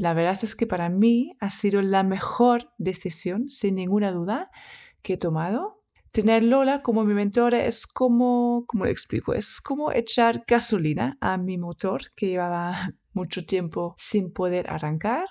La verdad es que para mí ha sido la mejor decisión, sin ninguna duda, que he tomado. Tener Lola como mi mentora es como, como le explico, es como echar gasolina a mi motor que llevaba mucho tiempo sin poder arrancar.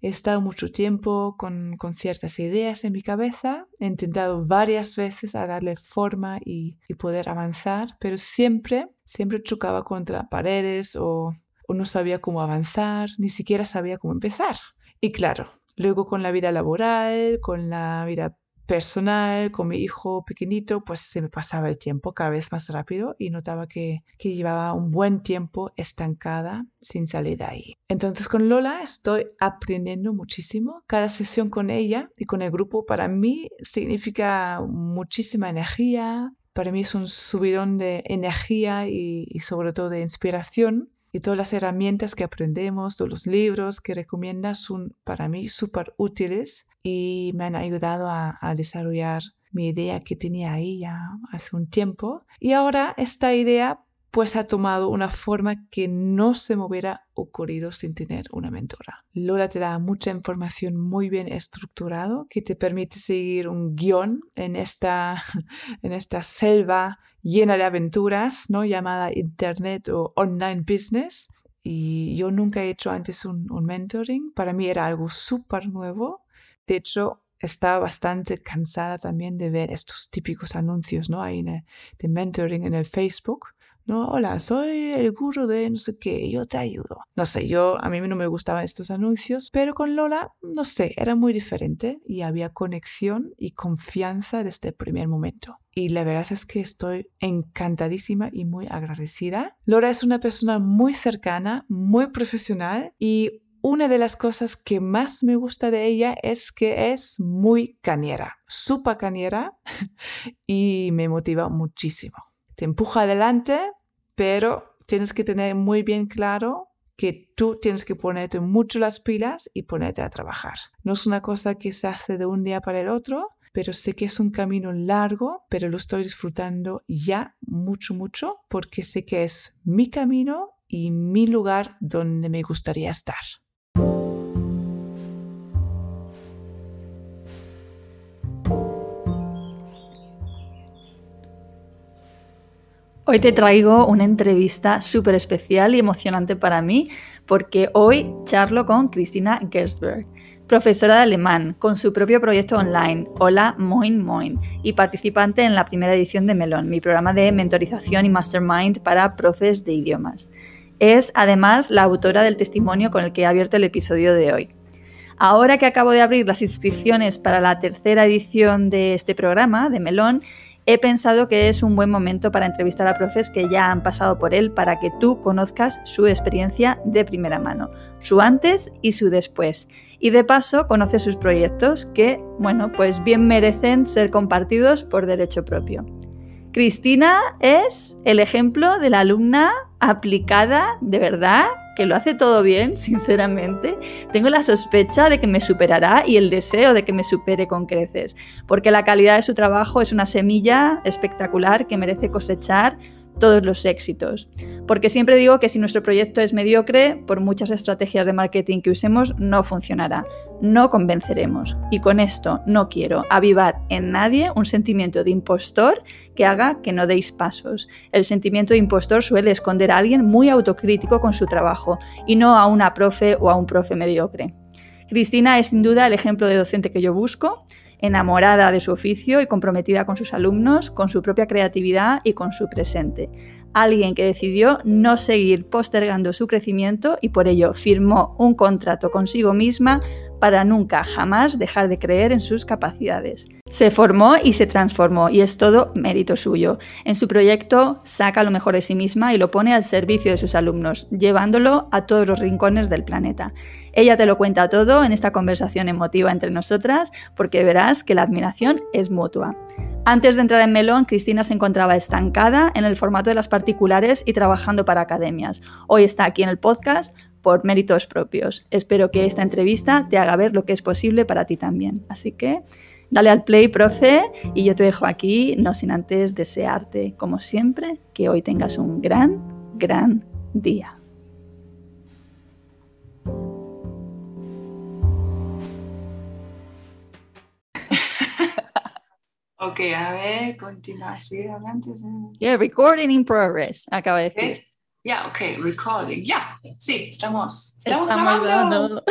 He estado mucho tiempo con, con, ciertas ideas en mi cabeza, he intentado varias veces darle forma y, poder avanzar, pero siempre, siempre chocaba contra paredes o no sabía cómo avanzar, ni siquiera sabía cómo empezar. Y claro, luego con la vida laboral, con la vida personal, con mi hijo pequeñito, pues se me pasaba el tiempo cada vez más rápido y notaba que, que llevaba un buen tiempo estancada sin salir de ahí. Entonces con Lola estoy aprendiendo muchísimo. Cada sesión con ella y con el grupo para mí significa muchísima energía. Para mí es un subidón de energía y, y sobre todo de inspiración y todas las herramientas que aprendemos, todos los libros que recomienda son para mí súper útiles y me han ayudado a, desarrollar mi idea que tenía ahí ya hace un tiempo. Y ahora esta idea pues ha tomado una forma que no se me hubiera ocurrido sin tener una mentora. Lola te da mucha información muy bien estructurado que te permite seguir un guion en esta, en esta selva llena de aventuras, ¿no? llamada Internet o Online Business. Y yo nunca he hecho antes un, mentoring. Para mí era algo súper nuevo. De hecho, estaba bastante cansada también de ver estos típicos anuncios, ¿no? Hay de mentoring en el Facebook ¿no? Hola, soy el gurú de no sé qué, yo te ayudo. No sé, yo a mí no me gustaban estos anuncios, pero con Lola, no sé, era muy diferente y había conexión y confianza desde el primer momento. Y la verdad es que estoy encantadísima y muy agradecida. Lola es una persona muy cercana, muy profesional y una de las cosas que más me gusta de ella es que es muy cañera, súper cañera y me motiva muchísimo te empuja adelante, pero tienes que tener muy bien claro que tú tienes que ponerte mucho las pilas y ponerte a trabajar. No es una cosa que se hace de un día para el otro, pero sé que es un camino largo, pero lo estoy disfrutando ya mucho, mucho, porque sé que es mi camino y mi lugar donde me gustaría estar. Hoy te traigo una entrevista súper especial y emocionante para mí porque hoy charlo con Cristina Gersberg, profesora de alemán, con su propio proyecto online, Hola Moin Moin, y participante en la primera edición de Melon, mi programa de mentorización y mastermind para profes de idiomas. Es además la autora del testimonio con el que he abierto el episodio de hoy. Ahora que acabo de abrir las inscripciones para la tercera edición de este programa, de Melón, he pensado que es un buen momento para entrevistar a profes que ya han pasado por él para que tú conozcas su experiencia de primera mano, su antes y su después. Y de paso conoces sus proyectos que, bueno, pues bien merecen ser compartidos por derecho propio. Cristina es el ejemplo de la alumna aplicada de verdad que lo hace todo bien, sinceramente, tengo la sospecha de que me superará y el deseo de que me supere con creces, porque la calidad de su trabajo es una semilla espectacular que merece cosechar todos los éxitos. Porque siempre digo que si nuestro proyecto es mediocre, por muchas estrategias de marketing que usemos, no funcionará. No convenceremos. Y con esto no quiero avivar en nadie un sentimiento de impostor que haga que no deis pasos. El sentimiento de impostor suele esconder a alguien muy autocrítico con su trabajo y no a una profe o a un profe mediocre. Cristina es sin duda el ejemplo de docente que yo busco enamorada de su oficio y comprometida con sus alumnos, con su propia creatividad y con su presente. alguien que decidió no seguir postergando su crecimiento y por ello firmó un contrato consigo misma para nunca jamás dejar de creer en sus capacidades. Se formó y se transformó y es todo mérito suyo. En su proyecto saca lo mejor de sí misma y lo pone al servicio de sus alumnos, llevándolo a todos los rincones del planeta. Ella te lo cuenta todo en esta conversación emotiva entre nosotras porque verás que la admiración es mutua. Antes de entrar en Melón, Cristina se encontraba estancada en el formato de las particulares y trabajando para academias. Hoy está aquí en el podcast por méritos propios. Espero que esta entrevista te haga ver lo que es posible para ti también. Así que dale al play, profe, y yo te dejo aquí, no sin antes desearte, como siempre, que hoy tengas un gran, gran día. Ok, a ver, continúa así adelante. Yeah, recording in progress, acaba de decir. Ya, ok, recording. Ya, sí, estamos, estamos, Estamos grabando.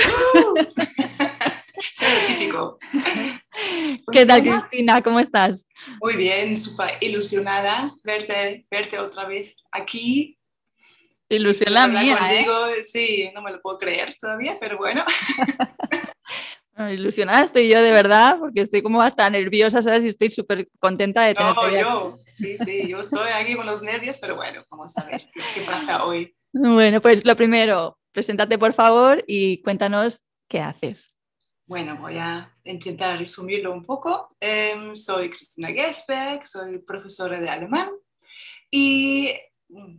Sí, típico. ¿Qué tal. Cristina? ¿Cómo estás? Muy bien, súper ilusionada verte, verte otra vez aquí. Ilusión la mía, ¿eh? contigo, sí, no me lo puedo creer todavía, pero bueno. Ilusionada estoy yo de verdad, porque estoy como hasta nerviosa, ¿sabes? Y estoy súper contenta de tenerte No, yo, sí, sí, yo estoy aquí con los nervios, pero bueno, vamos a ver qué, qué pasa hoy. Bueno, pues lo primero, preséntate por favor y cuéntanos qué haces. Bueno, voy a intentar resumirlo un poco. Em, soy Cristina Gesberg, soy profesora de alemán y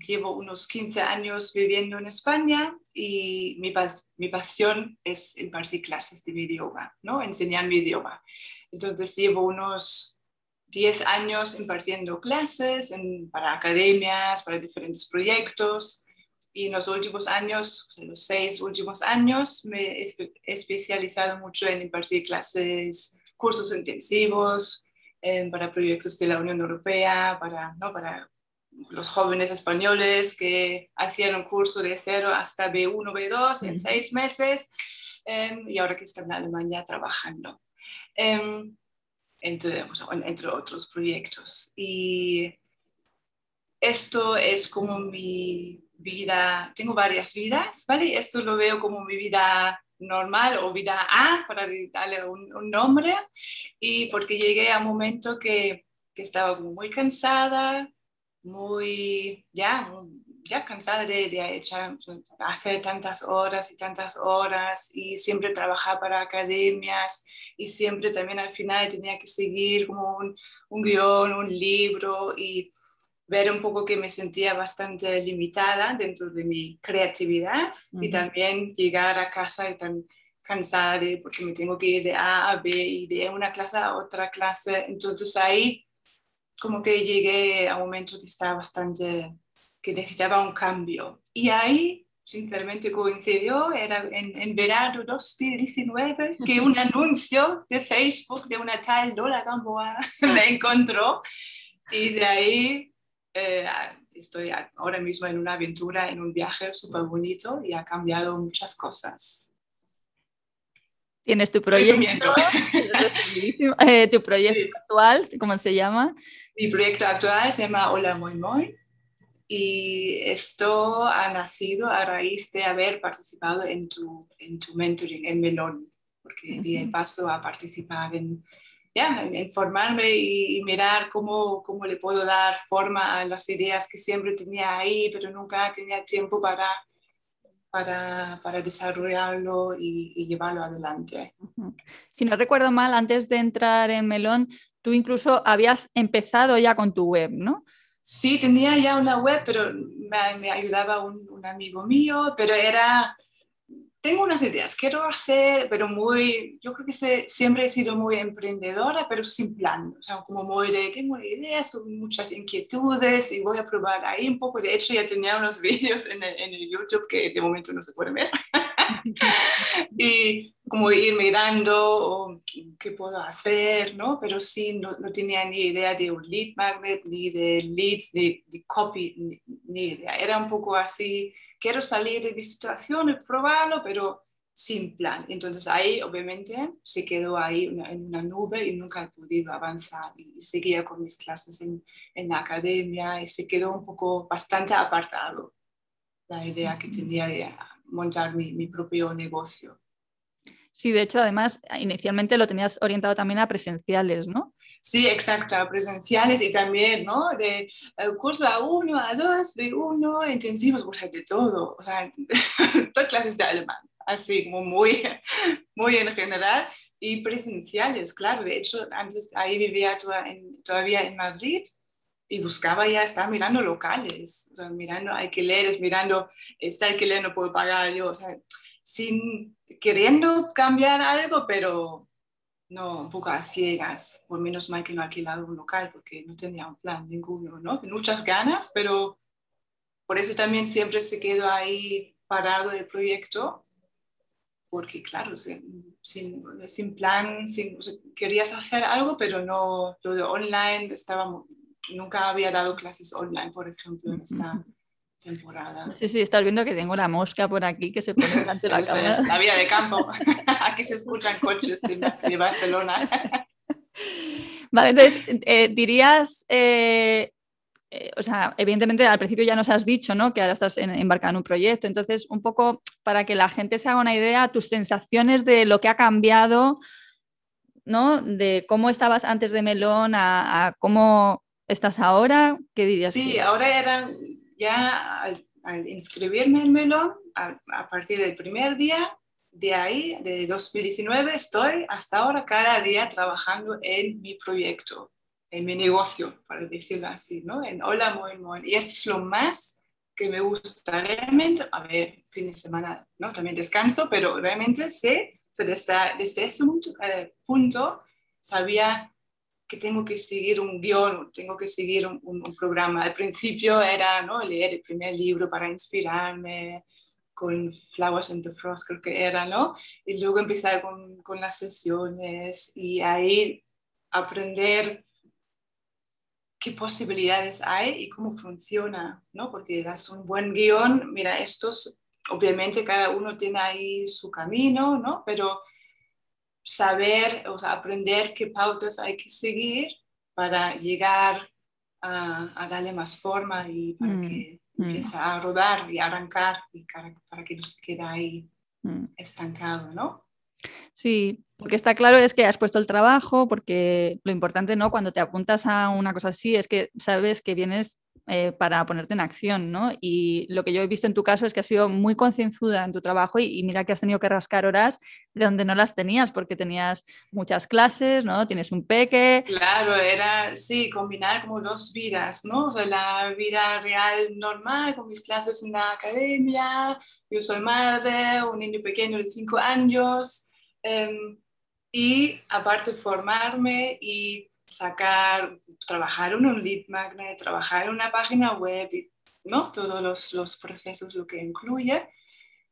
llevo unos 15 años viviendo en España y mi, pas- mi pasión es impartir clases de mi idioma, ¿no? enseñar mi idioma. Entonces llevo unos 10 años impartiendo clases en- para academias, para diferentes proyectos. Y en los últimos años, o sea, los seis últimos años, me he especializado mucho en impartir clases, cursos intensivos eh, para proyectos de la Unión Europea, para, ¿no? para los jóvenes españoles que hacían un curso de cero hasta B1, B2 en seis meses eh, y ahora que están en Alemania trabajando. Em, entre, o sea, entre otros proyectos. Y esto es como mi vida, tengo varias vidas, ¿vale? Esto lo veo como mi vida normal o vida A, para darle un, un nombre, y porque llegué a un momento que, que estaba muy cansada, muy, ya, ya cansada de, de echar, hacer tantas horas y tantas horas y siempre trabajar para academias y siempre también al final tenía que seguir como un, un guion, un libro y ver un poco que me sentía bastante limitada dentro de mi creatividad y también llegar a casa y tan cansada de porque me tengo que ir de A a B y de una clase a otra clase. Entonces ahí como que llegué a un momento que estaba bastante, que necesitaba un cambio. Y ahí, sinceramente, coincidió, era en, en verano 2019, que un anuncio de Facebook de una tal Lola Gamboa me encontró. Y de ahí eh, estoy ahora mismo en una aventura, en un viaje súper bonito y ha cambiado muchas cosas. Tienes tu proyecto, eh, tu proyecto Sí. actual, ¿cómo se llama? Mi proyecto actual se llama Hola Muy Muy y esto ha nacido a raíz de haber participado en tu, en tu mentoring en Melón, porque di el paso a participar en, ya, en, en formarme y, y mirar cómo, cómo le puedo dar forma a las ideas que siempre tenía ahí, pero nunca tenía tiempo para, para, para desarrollarlo y, y llevarlo adelante. Si no recuerdo mal, antes de entrar en Melón, tú incluso habías empezado ya con tu web, ¿no? Sí, tenía ya una web, pero me, me ayudaba un, un amigo mío, pero era, tengo unas ideas, quiero hacer, pero muy, yo creo que se- siempre he sido muy emprendedora, pero sin plan, o sea, como muy de, tengo ideas, muchas inquietudes y voy a probar ahí un poco. De hecho, ya tenía unos vídeos en el, en el YouTube que de momento no se pueden ver. y como ir mirando qué puedo hacer, ¿no? Pero sí, no, no tenía ni idea de un lead magnet, ni de leads, ni de copy, ni, ni idea. Era un poco así, quiero salir de mi situación y probarlo, pero sin plan. Entonces ahí obviamente se quedó ahí en una nube y nunca he podido avanzar y seguía con mis clases en, en la academia y se quedó un poco bastante apartado la idea que tenía de montar mi, mi propio negocio. Sí, de hecho, además, inicialmente lo tenías orientado también a presenciales, ¿no? Sí, exacto, presenciales y también, ¿no? De el curso A1, A2, B1, intensivos, o sea, de todo, o sea, todas clases de alemán, así como muy, muy en general, y presenciales, claro, de hecho, antes ahí vivía todavía en Madrid y buscaba ya, estaba mirando locales, o sea, mirando alquileres, mirando, este alquiler no puedo pagar yo, o sea, sin queriendo cambiar algo, pero no, un poco a ciegas, por menos mal que no he alquilado un local porque no tenía un plan ninguno, ¿no? Muchas ganas, pero por eso también siempre se quedó ahí parado el proyecto, porque claro, sin, sin, plan, sin, querías hacer algo, pero no, lo de online estaba, nunca había dado clases online, por ejemplo, en esta temporada. Sí, sí, estás viendo que tengo la mosca por aquí que se pone delante de la cámara. La vida de campo. aquí se escuchan coches de, Barcelona. vale, entonces, eh, dirías, eh, eh, o sea, evidentemente al principio ya nos has dicho, ¿no? Que ahora estás embarcando en un proyecto, entonces, un poco para que la gente se haga una idea, tus sensaciones de lo que ha cambiado, ¿no? De cómo estabas antes de Melón a, cómo estás ahora, ¿qué dirías? Sí, ahora eran ya al, inscribirme en Melón, a, partir del primer día, de ahí, de 2019, estoy hasta ahora cada día trabajando en mi proyecto, en mi negocio, para decirlo así, ¿no? En Hola Muy Muy. Y es lo más que me gusta realmente. A ver, fin de semana, ¿no? También descanso, pero realmente sé, desde, desde ese punto, eh, punto sabía que tengo que seguir un guion, tengo que seguir un, un, programa. Al principio era ¿no? leer el primer libro para inspirarme, con Flowers in the Frost creo que era, ¿no? Y luego empezar con, con las sesiones y ahí aprender qué posibilidades hay y cómo funciona, ¿no? Porque das un buen guion, mira, estos, obviamente cada uno tiene ahí su camino, ¿no? Pero saber, o sea, aprender qué pautas hay que seguir para llegar a, darle más forma y para mm, que mm. empiece a rodar y arrancar y para, que no se quede ahí mm. estancado, ¿no? Sí, lo que está claro es que has puesto el trabajo, porque lo importante, ¿no? Cuando te apuntas a una cosa así es que sabes que vienes eh, para ponerte en acción, ¿no? Y lo que yo he visto en tu caso es que has sido muy concienzuda en tu trabajo y, mira que has tenido que rascar horas de donde no las tenías, porque tenías muchas clases, ¿no? Tienes un peque. Claro, era, sí, combinar como dos vidas, ¿no? O la vida real normal con mis clases en la academia, yo soy madre, un niño pequeño de cinco años, em, y aparte formarme y sacar, trabajar en un lead magnet, trabajar en una página web, ¿no? Todos los, los procesos, lo que incluye.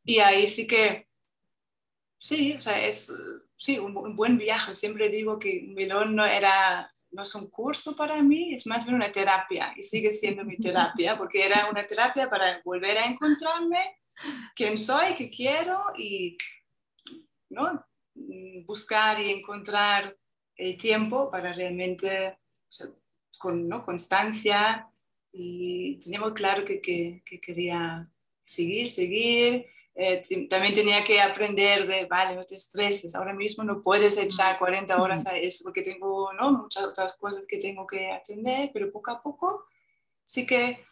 Y ahí sí que, sí, o sea, es sí, un, buen viaje. Siempre digo que Melón no era, no es un curso para mí, es más bien una terapia y sigue siendo mi terapia, porque era una terapia para volver a encontrarme quién soy, qué quiero y, ¿no? Buscar y encontrar el tiempo para realmente, con ¿no? constancia, y tenía muy claro que, que, quería seguir, seguir. Eh, también tenía que aprender de, vale, no te estreses, ahora mismo no puedes echar 40 horas a eso porque tengo ¿no? muchas otras cosas que tengo que atender, pero poco a poco sí que,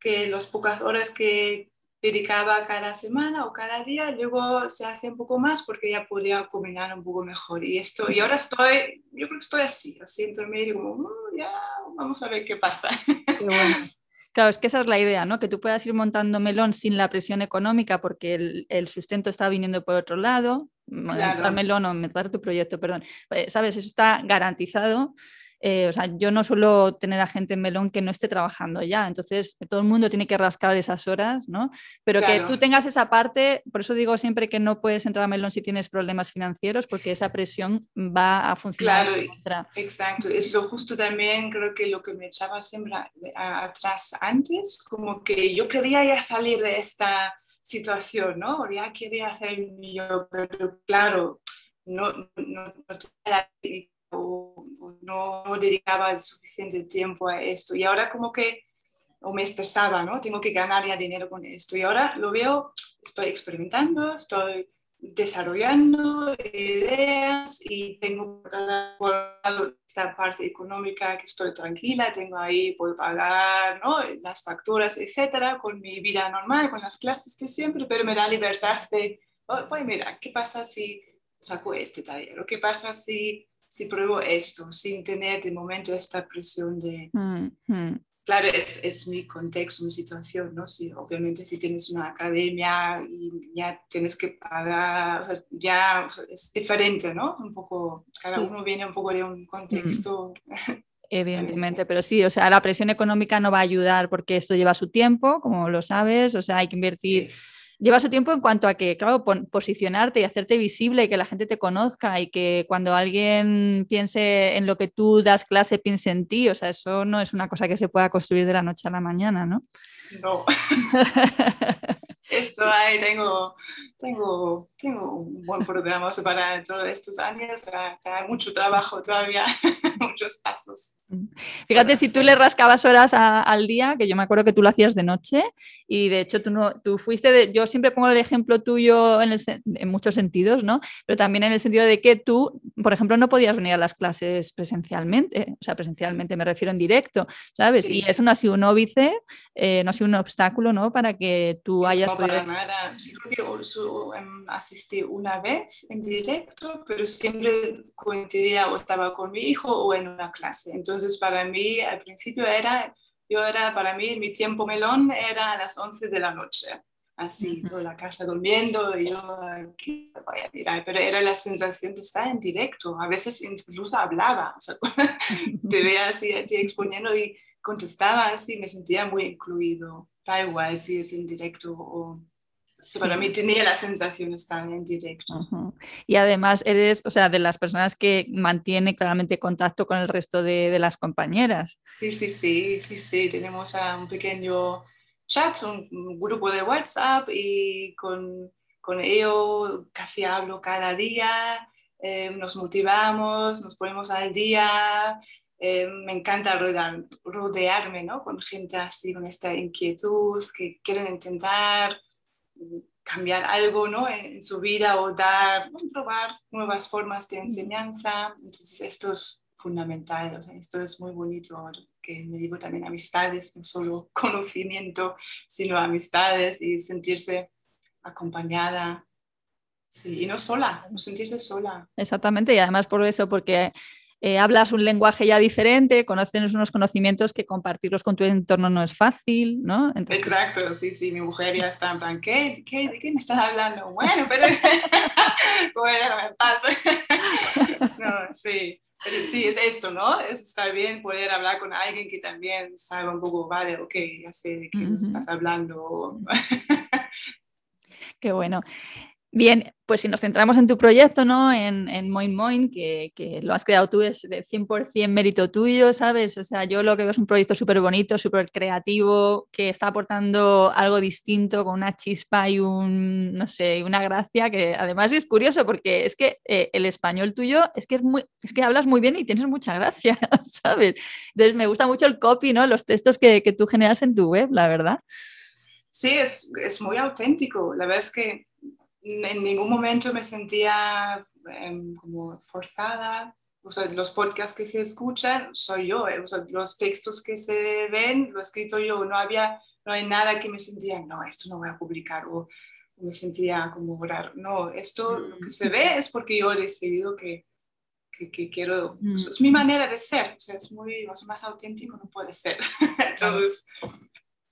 que las pocas horas que, dedicaba cada semana o cada día, luego se hace un poco más porque ya podía combinar un poco mejor. Y, esto, y ahora estoy, yo creo que estoy así, así entre medio, como, mm, ya, vamos a ver qué pasa. Claro, es que esa es la idea, ¿no? Que tú puedas ir montando melón sin la presión económica porque el, el sustento está viniendo por otro lado. Claro. melón o meter tu proyecto, perdón. Eh, ¿Sabes? Eso está garantizado eh, o sea, yo no suelo tener a gente en melón que no esté trabajando ya, entonces todo el mundo tiene que rascar esas horas, ¿no? Pero que tú tengas esa parte, por eso digo siempre que no puedes entrar a melón si tienes problemas financieros, porque esa presión va a funcionar. Claro, exacto. Es lo justo también, creo que lo que me echaba siempre atrás antes, como que yo quería ya salir de esta situación, ¿no? Ya quería hacer el mío, pero claro, no, no, no, no, no dedicaba el suficiente tiempo a esto. Y ahora como que, o me estresaba, ¿no? Tengo que ganar ya dinero con esto. Y ahora lo veo, estoy experimentando, estoy desarrollando ideas y tengo esta parte económica que estoy tranquila, tengo ahí, puedo pagar ¿no? las facturas, etcétera, con mi vida normal, con las clases de siempre, pero me da libertad de, oh, pues mira, ¿qué pasa si saco este taller? ¿O qué pasa si, si pruebo esto sin tener de momento esta presión de... Mm, mm claro, es, es, mi contexto, mi situación, ¿no? Sí, obviamente si tienes una academia y ya tienes que pagar, o sea, ya es diferente, ¿no? Un poco, cada uno viene un poco de un contexto. Evidentemente, pero sí, o sea, la presión económica no va a ayudar porque esto lleva su tiempo, como lo sabes, o sea, hay que invertir lleva su tiempo en cuanto a que, claro, posicionarte y hacerte visible y que la gente te conozca y que cuando alguien piense en lo que tú das clase, piense en ti. O sea, eso no es una cosa que se pueda construir de la noche a la mañana, ¿no? No. Esto ahí tengo, tengo, tengo un buen programa para todos estos años, hay mucho trabajo todavía, muchos pasos. Fíjate, si tú le rascabas horas al día, que yo me acuerdo que tú lo hacías de noche, y de hecho tú, no, tú fuiste, de, yo siempre pongo el ejemplo tuyo en, en, muchos sentidos, ¿no? Pero también en el sentido de que tú, por ejemplo, no podías venir a las clases presencialmente, o sea, presencialmente me refiero en directo, ¿sabes? Y eso no ha sido un óbice, eh, no ha sido un obstáculo, ¿no? Para que tú hayas para nada. Sí, creo que em, asistí una vez en directo, pero siempre coincidía o estaba con mi hijo o en una clase. Entonces, para mí, al principio era, yo era, para mí, mi tiempo melón era a las 11 de la noche. Así, toda la casa durmiendo y yo aquí voy a mirar. Pero era la sensación de estar en directo. A veces incluso hablaba. O sea, te veía así a ti exponiendo y contestaba así, me sentía muy incluido da igual si es en directo o... para mí tenía la sensación de estar en directo. Y además eres, o sea, de las personas que mantiene claramente contacto con el resto de, de las compañeras. Sí, sí, sí, sí, sí. Tenemos un pequeño chat, un, grupo de WhatsApp y con, con ello casi hablo cada día. Eh, nos motivamos, nos ponemos al día, eh, me encanta rodearme ¿no? con gente así, con esta inquietud, que quieren intentar cambiar algo ¿no? en, su vida o dar, probar nuevas formas de enseñanza. Entonces, esto es fundamental, esto es muy bonito, que me digo también amistades, no solo conocimiento, sino amistades y sentirse acompañada. Sí, y no sola, no sentirse sola. Exactamente, y además por eso, porque eh, hablas un lenguaje ya diferente, conoces unos conocimientos que compartirlos con tu entorno no es fácil, ¿no? Exacto, sí, sí, mi mujer ya está en plan, ¿qué? ¿Qué? ¿De qué me estás hablando? Bueno, pero bueno, me pasa. no, sí. Pero sí, es esto, ¿no? Es estar bien poder hablar con alguien que también sabe un poco, vale, ok, ya sé de qué estás hablando. Qué bueno. Bien, pues si nos centramos en tu proyecto, ¿no? En, en Moin Moin, que, lo has creado tú, es de 100% mérito tuyo, ¿sabes? O sea, yo lo que veo es un proyecto súper bonito, súper creativo, que está aportando algo distinto, con una chispa y un, no sé, una gracia, que además es curioso porque es que eh, el español tuyo es que es muy, es que hablas muy bien y tienes mucha gracia, ¿sabes? Entonces me gusta mucho el copy, ¿no? Los textos que, que tú generas en tu web, la verdad. Sí, es, es muy auténtico. La verdad es que en ningún momento me sentía em, como forzada. O sea, los podcasts que se escuchan soy yo, eh, o sea, los textos que se ven lo he escrito yo, no había, no hay nada que me sentía, no, esto no voy a publicar o me sentía como orar. No, esto lo que se ve es porque yo he decidido que, que, quiero, mm. es mi manera de ser, o sea, es muy, más auténtico no puede ser. Entonces,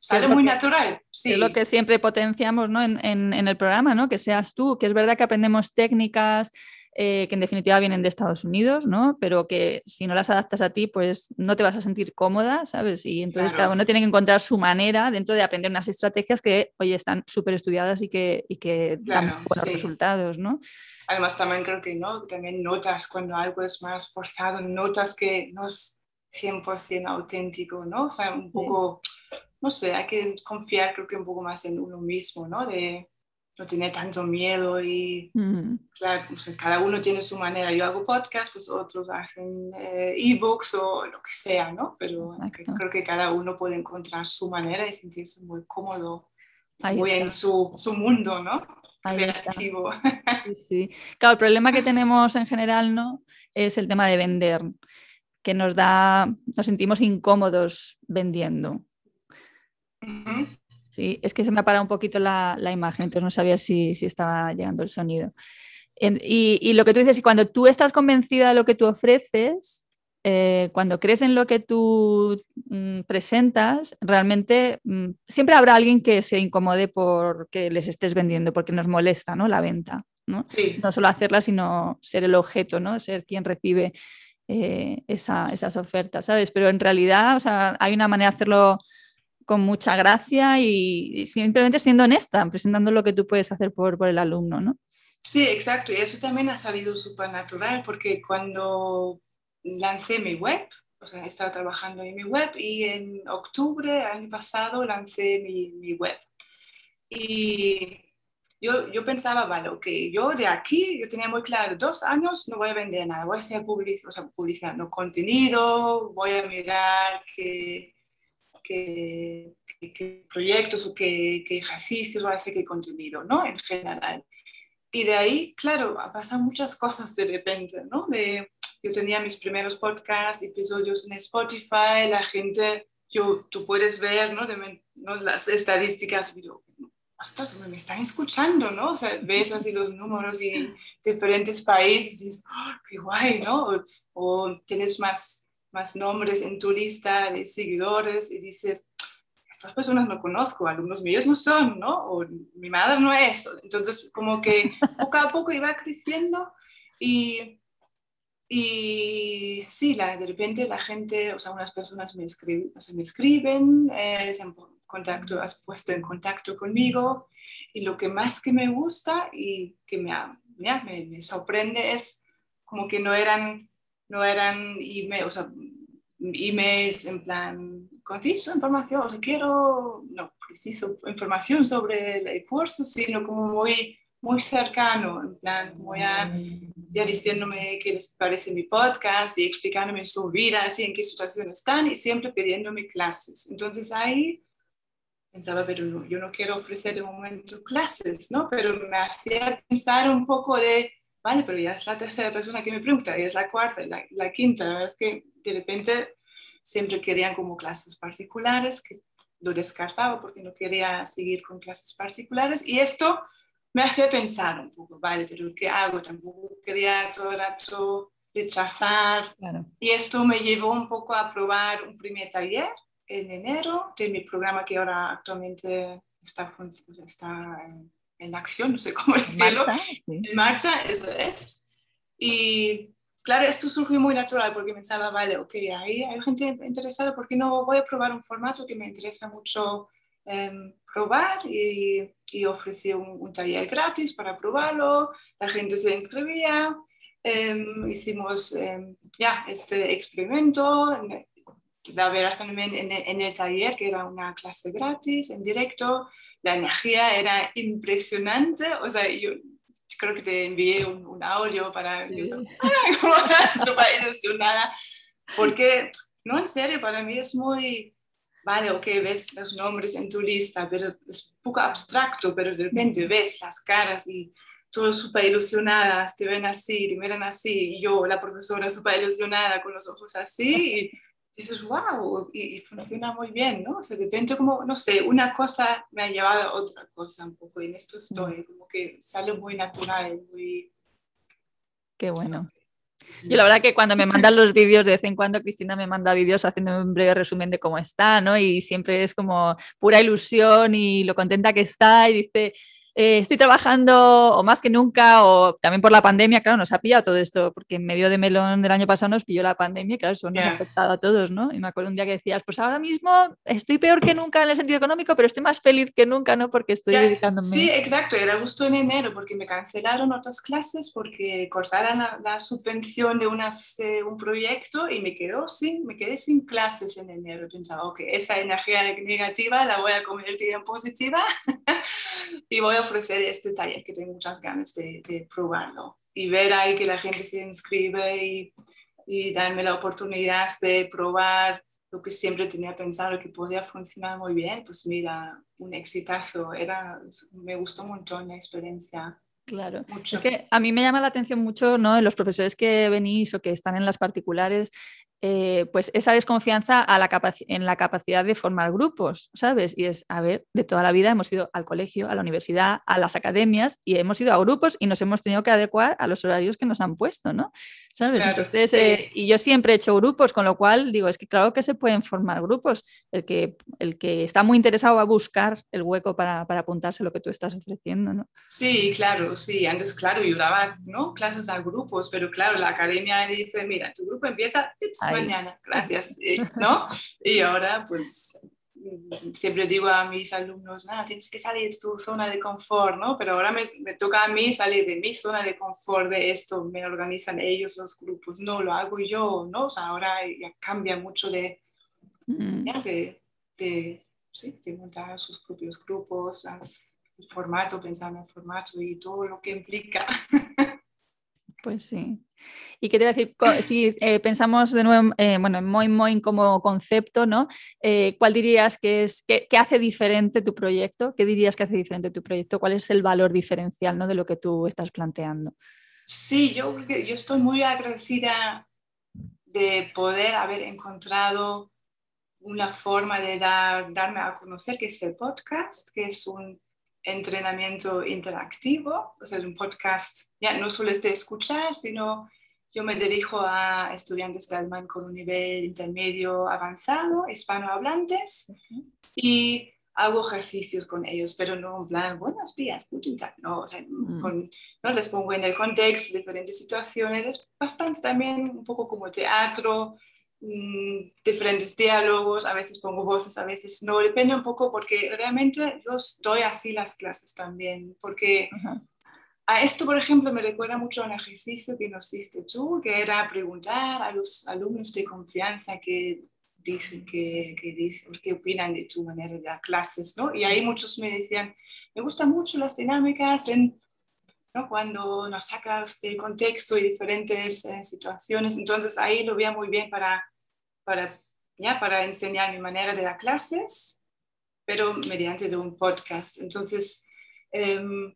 Sale muy natural. Sí. Es lo que siempre potenciamos ¿no? en, en, en, el programa, ¿no? que seas tú, que es verdad que aprendemos técnicas eh, que en definitiva vienen de Estados Unidos, ¿no? pero que si no las adaptas a ti, pues no te vas a sentir cómoda, ¿sabes? Y entonces cada uno tiene que encontrar su manera dentro de aprender unas estrategias que, oye, están súper estudiadas y que, y que dan buenos resultados, ¿no? Además también creo que, ¿no? También notas cuando algo es más forzado, notas que no es 100% auténtico, ¿no? O sea, un poco no sé, hay que confiar creo que un poco más en uno mismo, ¿no? De no tener tanto miedo y Mm, claro, o sea, cada uno tiene su manera. Yo hago podcast, pues otros hacen eh, ebooks o lo que sea, ¿no? Pero que- creo que cada uno puede encontrar su manera y sentirse muy cómodo, Ahí muy está. en su, su mundo, ¿no? Creativo. Sí, sí. Claro, el problema que tenemos en general, ¿no? Es el tema de vender, que nos da, nos sentimos incómodos vendiendo. Sí, es que se me ha parado un poquito la, la imagen, entonces no sabía si, si estaba llegando el sonido. En- y, y lo que tú dices, y cuando tú estás convencida de lo que tú ofreces, eh, cuando crees en lo que tú mm, presentas, realmente mm, siempre habrá alguien que se incomode porque les estés vendiendo, porque nos molesta, ¿no? La venta, ¿no? Sí, no solo hacerla, sino ser el objeto, ¿no? Ser quien recibe eh, esa- esas ofertas, ¿sabes? Pero en realidad, o sea, hay una manera de hacerlo con mucha gracia y, y simplemente siendo honesta, presentando lo que tú puedes hacer por, por el alumno, ¿no? sí, exacto. Y eso también ha salido súper natural porque cuando lancé mi web, o sea, he estado trabajando en mi web y en octubre año pasado lancé mi, mi web. Y yo, yo pensaba, vale, ok, yo de aquí, yo tenía muy claro, dos años no voy a vender nada, voy a hacer publicidad, o sea, publicidad, no contenido, voy a mirar qué, qué, proyectos o qué, qué ejercicios voy a hacer, qué contenido, ¿no? En general. Y de ahí, claro, pasado muchas cosas de repente, ¿no? De, yo tenía mis primeros podcasts, episodios en Spotify, la gente, yo, tú puedes ver, ¿no? De ¿no? Las estadísticas, digo, ostras, me están escuchando, ¿no? O sea, ves así los números y en diferentes países y dices, "Ah, qué guay, ¿no? O, o tienes más, más nombres en tu lista de seguidores y dices, estas personas no conozco, alumnos míos no son, ¿no? O mi madre no es. Entonces, como que poco a poco iba creciendo y, y sí, la, de repente la gente, o sea, unas personas me, escriben, o sea, me escriben, eh, se han contacto, has puesto en contacto conmigo y lo que más que me gusta y que me, ya, me, me sorprende es como que no eran, no eran email, o sea, emails en plan, preciso información, o sea, quiero, no, preciso información sobre el curso, sino como muy, muy cercano, en plan, como ya, ya diciéndome qué les parece mi podcast y explicándome su vida, así en qué situación están y siempre pidiéndome clases. Entonces ahí pensaba, pero no, yo no quiero ofrecer de momento clases, ¿no? Pero me hacía pensar un poco de, vale, pero ya es la tercera persona que me pregunta, y es la cuarta, y la, la quinta, la verdad es que de repente siempre querían como clases particulares, que lo descartaba porque no quería seguir con clases particulares, y esto me hacía pensar un poco, vale, pero ¿qué hago? Tampoco quería todo el rato rechazar, Claro. y esto me llevó un poco a probar un primer taller en enero de mi programa que ahora actualmente está, está en, acción, no sé cómo decirlo, Marcha, sí. en marcha, eso es. Y claro, esto surgió muy natural porque pensaba, vale, ok, ahí hay gente interesada, ¿por qué no voy a probar un formato que me interesa mucho em, probar? Y, y ofrecí un, un taller gratis para probarlo, la gente se inscribía, em, hicimos em, ya este experimento. La verás también en, en el taller, que era una clase gratis, en directo. La energía era impresionante. O sea, yo creo que te envié un, un audio para... Estaba súper ilusionada. Porque, no, en serio, para mí es muy... Vale, ok, ves los nombres en tu lista, pero es poco abstracto, pero de repente ves las caras y todas súper ilusionadas, te ven así, te miran así, y yo, la profesora, súper ilusionada, con los ojos así, y dices, wow, y, y, funciona muy bien, ¿no? O sea, de repente como, no sé, una cosa me ha llevado a otra cosa un poco, y en esto estoy, como que sale muy natural, muy... Qué bueno. Yo la verdad que cuando me mandan los vídeos, de vez en cuando Cristina me manda vídeos haciendo un breve resumen de cómo está, ¿no? Y siempre es como pura ilusión y lo contenta que está y dice, eh, estoy trabajando o más que nunca, o también por la pandemia, claro, nos ha pillado todo esto, porque en medio de melón del año pasado nos pilló la pandemia, claro, eso nos ha afectado a todos, ¿no? Y me acuerdo un día que decías, pues ahora mismo estoy peor que nunca en el sentido económico, pero estoy más feliz que nunca, ¿no? Porque estoy dedicándome. Sí, exacto, era justo en enero, porque me cancelaron otras clases porque cortaron la, subvención de unas, eh, un proyecto y me, quedó sin, me quedé sin clases en enero. Pensaba, ok, esa energía negativa la voy a convertir en positiva y voy a ofrecer este taller que tengo muchas ganas de, probarlo y ver ahí que la gente se inscribe y, y darme la oportunidad de probar lo que siempre tenía pensado que podía funcionar muy bien, pues mira, un exitazo, era, me gustó un montón la experiencia. Claro, es que a mí me llama la atención mucho, ¿no? Los profesores que venís o que están en las particulares, eh, pues esa desconfianza a la en la capacidad de formar grupos, ¿sabes? Y es, a ver, de toda la vida hemos ido al colegio, a la universidad, a las academias y hemos ido a grupos y nos hemos tenido que adecuar a los horarios que nos han puesto, ¿no? ¿Sabes? Entonces, eh, y yo siempre he hecho grupos, con lo cual digo, es que claro que se pueden formar grupos. El que, el que está muy interesado va a buscar el hueco para, para apuntarse a lo que tú estás ofreciendo, ¿no? Sí, claro, sí. Antes, claro, yo daba ¿no? clases a grupos, pero claro, la academia dice, mira, tu grupo empieza mañana, gracias, ¿no? Y ahora, pues, siempre digo a mis alumnos, nada, tienes que salir de tu zona de confort, ¿no? Pero ahora me, me, toca a mí salir de mi zona de confort, de esto, me organizan ellos los grupos, no, lo hago yo, ¿no? O sea, ahora ya cambia mucho de, mm. de, de, sí, de, montar sus propios grupos, el formato, pensar en el formato y todo lo que implica. Pues sí. Y qué te voy a decir, si eh, pensamos de nuevo eh, bueno, en Moin Moin como concepto, ¿no? Eh, ¿Cuál dirías que es, qué, hace diferente tu proyecto? ¿Qué dirías que hace diferente tu proyecto? ¿Cuál es el valor diferencial ¿no? de lo que tú estás planteando? Sí, yo, yo estoy muy agradecida de poder haber encontrado una forma de dar, darme a conocer que es el podcast, que es un entrenamiento interactivo, o sea, un podcast, ya no solo es de escuchar, sino yo me dirijo a estudiantes de alemán con un nivel intermedio avanzado, hispanohablantes, y hago ejercicios con ellos, pero no en plan, buenos días, Tag, no, o sea, mm. no les pongo en el contexto diferentes situaciones, es bastante también un poco como teatro, diferentes diálogos, a veces pongo voces, a veces no, depende un poco porque realmente yo doy así las clases también, porque a esto, por ejemplo, me recuerda mucho a un ejercicio que nos hiciste tú, que era preguntar a los alumnos de confianza que dicen que, que dicen, qué opinan de tu manera de dar clases, ¿no? Y ahí muchos me decían, me gustan mucho las dinámicas en ¿no? cuando nos sacas del contexto y diferentes eh, situaciones. Entonces ahí lo veía muy bien para, para, ya, para enseñar mi manera de dar clases, pero mediante de un podcast. Entonces, em,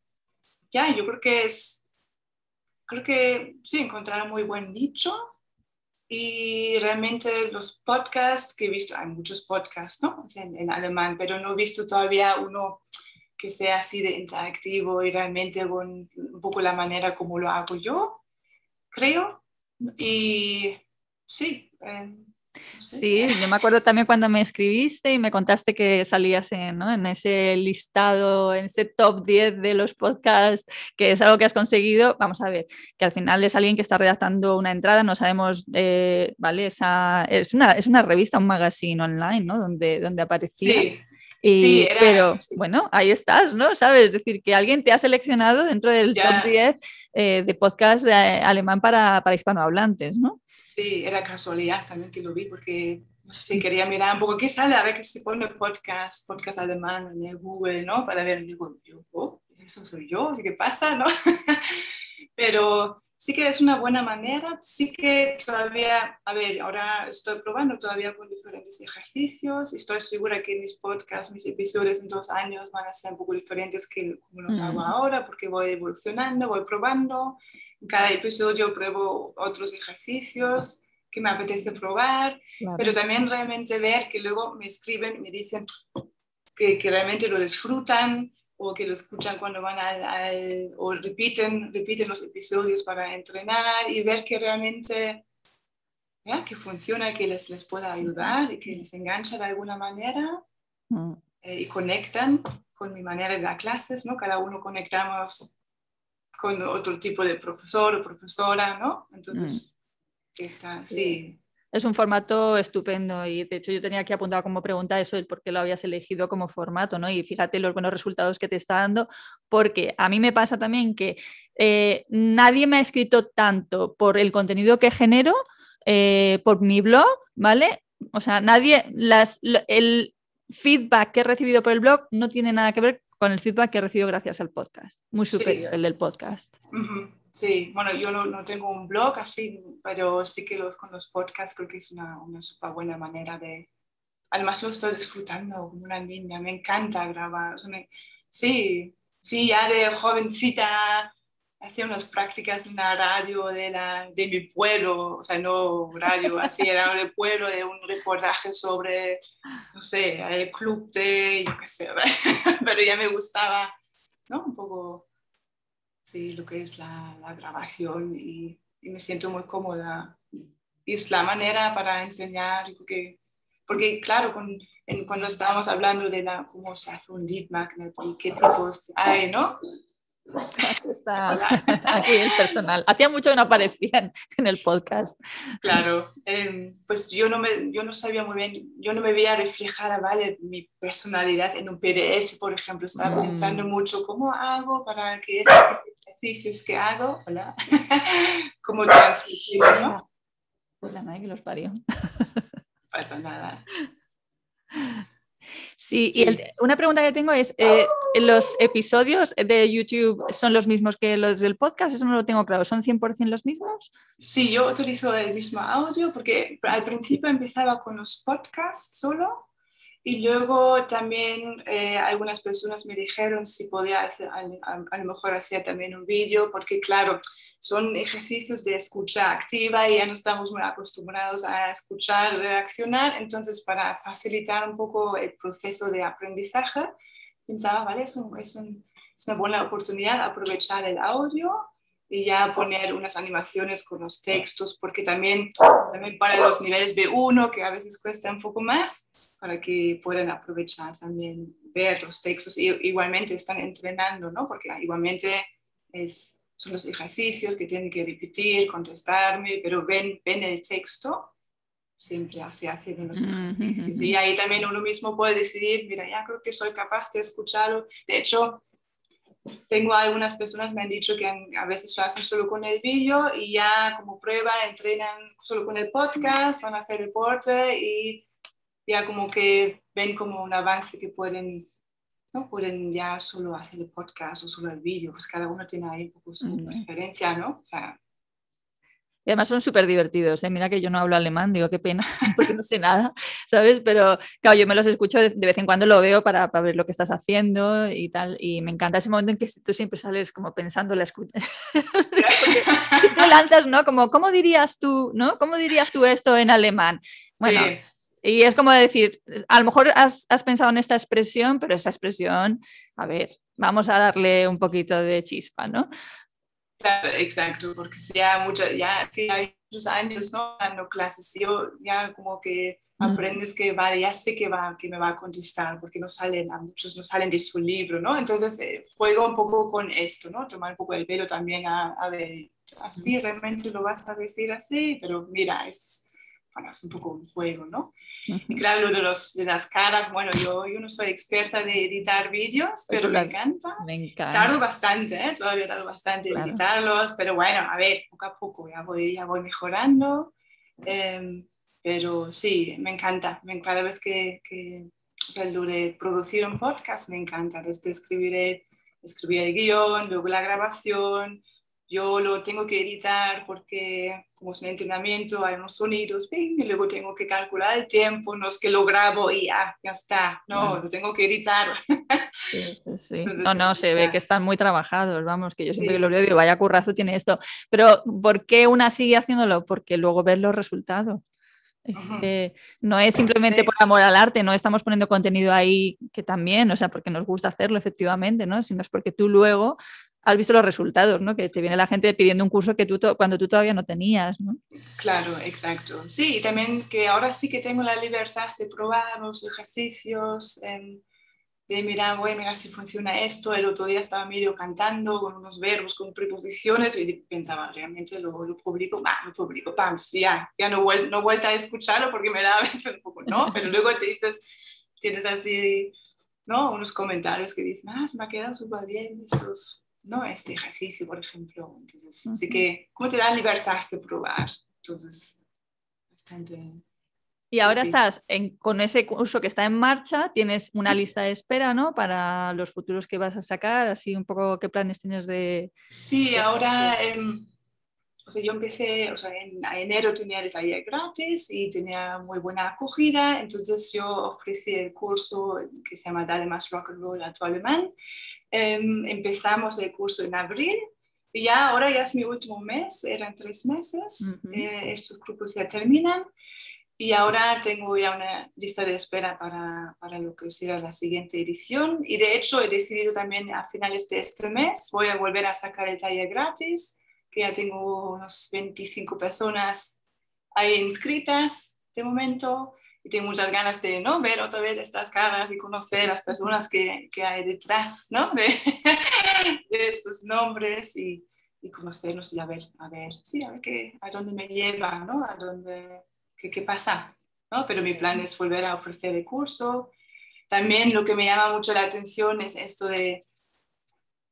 ya, yo creo que es, creo que sí, encontrar un muy buen nicho y realmente los podcasts que he visto, hay muchos podcasts, ¿no? En, en alemán, pero no he visto todavía uno que sea así de interactivo y realmente con un poco la manera como lo hago yo, creo. Y sí. Eh, sí, yo me acuerdo también cuando me escribiste y me contaste que salías en, ¿no? en ese listado, en ese top 10 de los podcasts, que es algo que has conseguido. Vamos a ver, que al final es alguien que está redactando una entrada, no sabemos, eh, ¿vale? Esa, es, una, es una revista, un magazine online, ¿no? Donde, donde aparecía. Sí sí, pero bueno, ahí estás, ¿no? ¿Sabes? Es decir, que alguien te ha seleccionado dentro del top 10 eh, de podcast de alemán para, para hispanohablantes, ¿no? Sí, era casualidad también que lo vi porque no sé si quería mirar un poco qué sale, a ver qué se pone podcast, podcast alemán en Google, ¿no? Para ver, digo, yo, oh, eso soy yo, ¿qué pasa, no? pero sí que es una buena manera, sí que todavía, a ver, ahora estoy probando todavía con diferentes ejercicios, estoy segura que mis podcasts, mis episodios en dos años van a ser un poco diferentes que como los hago ahora, porque voy evolucionando, voy probando, en cada episodio pruebo otros ejercicios que me apetece probar, pero también realmente ver que luego me escriben y me dicen que, que realmente lo disfrutan, o que lo escuchan cuando van al, o repiten, repiten los episodios para entrenar y ver que realmente ¿ya? que funciona, que les, les pueda ayudar y que les engancha de alguna manera mm. eh, y conectan con mi manera de dar clases, ¿no? Cada uno conectamos con otro tipo de profesor o profesora, ¿no? Entonces, mm. está, sí. Es un formato estupendo y de hecho yo tenía aquí apuntado como pregunta eso, el por qué lo habías elegido como formato, ¿no? Y fíjate los buenos resultados que te está dando, porque a mí me pasa también que eh, nadie me ha escrito tanto por el contenido que genero, eh, por mi blog, ¿vale? O sea, nadie, las, el feedback que he recibido por el blog no tiene nada que ver con el feedback que he recibido gracias al podcast, muy superior el del podcast. Sí, bueno, yo no, tengo un blog así, pero sí que los, con los podcasts creo que es una, una súper buena manera de... Además lo estoy disfrutando como una niña, me encanta grabar. sí, sí, ya de jovencita hacía unas prácticas en la radio de, la, de mi pueblo, o sea, no radio, así era de pueblo, de un reportaje sobre, no sé, el club de, yo qué sé, pero ya me gustaba, ¿no? Un poco sí, lo que es la, grabación y, me siento muy cómoda. Y es la manera para enseñar, porque, porque claro, cuando estábamos hablando de la, cómo se hace un lead magnet y qué tipos hay, ¿no? Está aquí el personal. Hacía mucho que no aparecían en el podcast. Claro, em, pues yo no, me, yo no sabía muy bien, yo no me veía reflejada, ¿vale? Mi personalidad en un PDF, por ejemplo. Estaba pensando mm. mucho, ¿cómo hago para que estos ejercicios que hago, hola, cómo transmitirlo, ¿no? Pues la madre que los parió. Pasa nada. Sí, y una pregunta que tengo es, eh, ¿los episodios de YouTube son los mismos que los del podcast? Eso no lo tengo claro, ¿son 100% los mismos? Sí, yo utilizo el mismo audio porque al principio empezaba con los podcasts solo y luego también eh, algunas personas me dijeron si podía hacer, a, a, lo mejor hacer también un vídeo, porque claro, son ejercicios de escucha activa y ya no estamos muy acostumbrados a escuchar, reaccionar. Entonces, para facilitar un poco el proceso de aprendizaje, pensaba, vale, es, es, es una buena oportunidad aprovechar el audio y ya poner unas animaciones con los textos, porque también, también para los niveles B1, que a veces cuesta un poco más, para que puedan aprovechar también ver los textos. Y igualmente están entrenando, ¿no? Porque igualmente es son los ejercicios que tienen que repetir, contestarme, pero ven, ven el texto, siempre así haciendo los ejercicios. Y ahí también uno mismo puede decidir, mira, ya creo que soy capaz de escucharlo. De hecho, tengo algunas personas me han dicho que a veces lo hacen solo con el vídeo y ya como prueba entrenan solo con el podcast, van a hacer deporte y ya como que ven como un avance que pueden no pueden ya solo hacer el podcast o solo el vídeo, pues cada uno tiene ahí un poco su preferencia, ¿no? O sea, y además son súper divertidos. ¿eh? Mira que yo no hablo alemán, digo qué pena, porque no sé nada, ¿sabes? Pero claro, yo me los escucho de, vez en cuando, lo veo para, para, ver lo que estás haciendo y tal. Y me encanta ese momento en que tú siempre sales como pensando la escucha. te lanzas, ¿no? Como, ¿cómo dirías tú, ¿no? ¿Cómo dirías tú esto en alemán? Bueno, y es como decir, a lo mejor has, pensado en esta expresión, pero esa expresión, a ver, vamos a darle un poquito de chispa, ¿no? Claro, exacto, porque ya, mucho, ya hay muchos años ¿no? dando clases, yo ya como que aprendes que va, ya sé que, va, que me va a contestar, porque no salen, a muchos no salen de su libro, ¿no? Entonces eh, juego un poco con esto, ¿no? Tomar un poco el pelo también a, a ver, así realmente lo vas a decir así, pero mira, esto es un poco un juego, ¿no? Y claro, lo de, los, de las caras, bueno, yo, yo no soy experta de editar vídeos, pero me encanta. Me encanta. Tardo bastante, ¿eh? todavía tardo bastante en editarlos, pero bueno, a ver, poco a poco ya voy, ya voy mejorando. Em, pero sí, me encanta. Cada vez que, que, o sea, lo de producir un podcast me encanta, desde escribir el, escribir el guion, luego la grabación, yo lo tengo que editar porque como es un entrenamiento hay unos sonidos y luego tengo que calcular el tiempo, no es que lo grabo y ya, ya está, no, lo tengo que editar. no, no, se ve que están muy trabajados, vamos, que yo siempre que lo veo digo, vaya currazo tiene esto, pero ¿por qué una sigue haciéndolo? Porque luego ves los resultados. no es simplemente por amor al arte, no estamos poniendo contenido ahí que también, o sea, porque nos gusta hacerlo efectivamente, ¿no? Sino es porque tú luego has visto los resultados, ¿no? Que te viene la gente pidiendo un curso que tú cuando tú todavía no tenías, ¿no? Claro, exacto. Sí, y también que ahora sí que tengo la libertad de probar los ejercicios. Em, de mirar, voy a mirar si funciona esto. El otro día estaba medio cantando con unos verbos, con preposiciones y pensaba, realmente lo, lo publico, ah, lo publico, pam, ya, ya no, vuel no vuelta a escucharlo porque me da a veces un poco, ¿no? Pero luego te dices, tienes así, ¿no? Unos comentarios que dicen, ah, se me ha quedado súper bien estos, ¿no? Este ejercicio, por ejemplo. Entonces, así que, ¿cómo te da libertad de probar? Entonces, bastante y ahora estás con ese curso que está en marcha, tienes una lista de espera, ¿no? Para los futuros que vas a sacar, así un poco qué planes tienes de... Sí, ahora, o sea, yo empecé, o sea, en enero tenía el taller gratis y tenía muy buena acogida, entonces yo ofrecí el curso que se llama Dale más rock and roll a tu alemán. Em, empezamos el curso en abril y ya ahora ya es mi último mes, eran tres meses, eh, estos grupos ya terminan. Y ahora tengo ya una lista de espera para, para, lo que será la siguiente edición. Y de hecho he decidido también a finales de este mes voy a volver a sacar el taller gratis, que ya tengo unos 25 personas ahí inscritas de momento. Y tengo muchas ganas de ¿no? ver otra vez estas caras y conocer las personas que, que hay detrás ¿no? de, de estos nombres y, y conocerlos y a ver, a ver, sí, a ver qué, a dónde me lleva, ¿no? A dónde qué, pasa, ¿no? Pero mi plan es volver a ofrecer el curso. También lo que me llama mucho la atención es esto de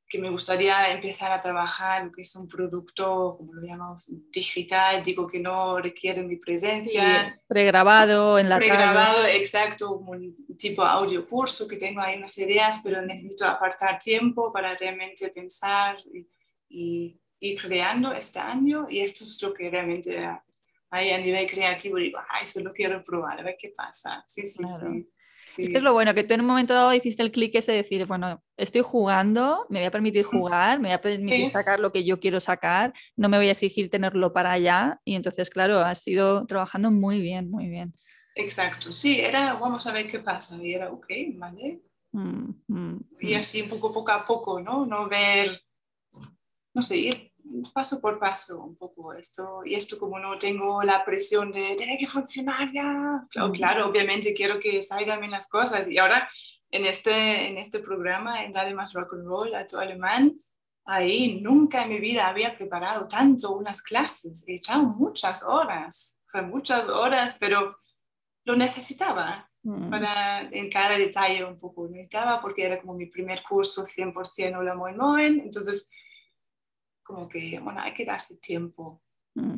que me gustaría empezar a trabajar lo que es un producto, como lo llamamos, digital, digo que no requiere mi presencia. pregrabado, en la Pregrabado, exacto, un tipo audio curso que tengo ahí unas ideas, pero necesito apartar tiempo para realmente pensar y, y ir creando este año y esto es lo que realmente ahí a nivel creativo digo, ay, eso lo quiero probar, a ver qué pasa. Sí, sí, sí. Es que es lo bueno, que tú en un momento dado hiciste el clic ese de decir, bueno, estoy jugando, me voy a permitir jugar, me voy a permitir sacar lo que yo quiero sacar, no me voy a exigir tenerlo para allá. Y entonces, claro, has ido trabajando muy bien, muy bien. Exacto, sí, era, vamos a ver qué pasa. Y era, ok, vale. Mm, mm, y mm. así un poco, poco a poco, ¿no? No ver, no sé, ir paso por paso un poco esto. Y esto como no tengo la presión de tiene que funcionar ya. Claro, claro, obviamente quiero que salgan bien las cosas. Y ahora en este, en este programa, en Dale más rock and roll a tu alemán, ahí nunca en mi vida había preparado tanto unas clases. He echado muchas horas, o sea, muchas horas, pero lo necesitaba mm. para en cada detalle un poco. Necesitaba porque era como mi primer curso 100% Hola Moin Moin. Entonces, como que, bueno, hay que darse tiempo,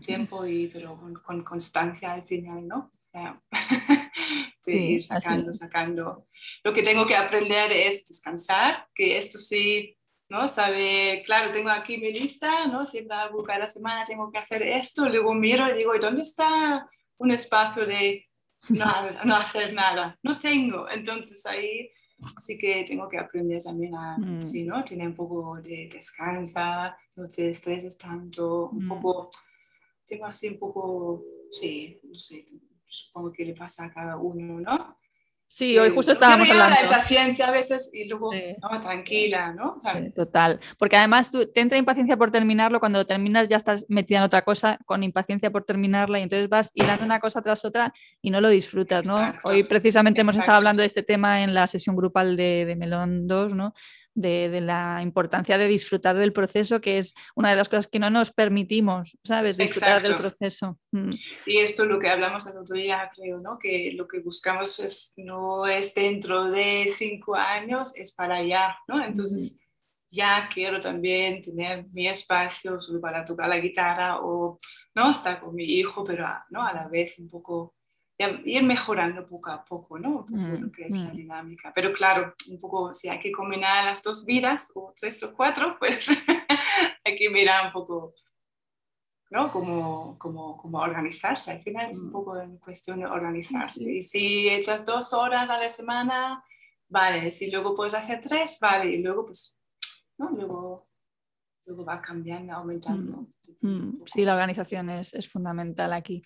tiempo y, pero con, constancia al final, ¿no? O sea, sí, ir sacando, sacando. Lo que tengo que aprender es descansar, que esto sí, ¿no? Saber, claro, tengo aquí mi lista, ¿no? Siempre algo cada semana tengo que hacer esto, luego miro y digo, ¿y dónde está un espacio de no, no hacer nada? No tengo. Entonces ahí sí que tengo que aprender también a, mm. sí, ¿no? Tener un poco de descansa, no te estreses tanto, un mm. poco, tengo así un poco, sí, no sé, supongo que le pasa a cada uno, ¿no? Sí, hoy justo estábamos hablando. La impaciencia a veces y luego, no, tranquila, ¿no? total. Porque además tú, te entra impaciencia por terminarlo, cuando lo terminas ya estás metida en otra cosa con impaciencia por terminarla y entonces vas hilando una cosa tras otra y no lo disfrutas, ¿no? Hoy precisamente hemos estado hablando de este tema en la sesión grupal de, de Melón 2, ¿no? De, la importancia de disfrutar del proceso, que es una de las cosas que no nos permitimos, ¿sabes? Disfrutar del proceso. Mm. Y esto es lo que hablamos el otro día, creo, ¿no? Que lo que buscamos es, no es dentro de cinco años, es para allá, ¿no? Entonces, ya quiero también tener mi espacio solo para tocar la guitarra o, ¿no? Estar con mi hijo, pero, ¿no? A la vez un poco ir mejorando poco a poco, ¿no? Un poco lo que es la dinámica. Pero claro, un poco si hay que combinar las dos vidas, o tres o cuatro, pues hay que mirar un poco, ¿no? Cómo, cómo, cómo organizarse. Al final es un poco en cuestión de organizarse. Y si echas dos horas a la semana, vale. Si luego puedes hacer tres, vale. Y luego, pues, ¿no? Luego luego va cambiando, aumentando. Sí, la organización es, es fundamental aquí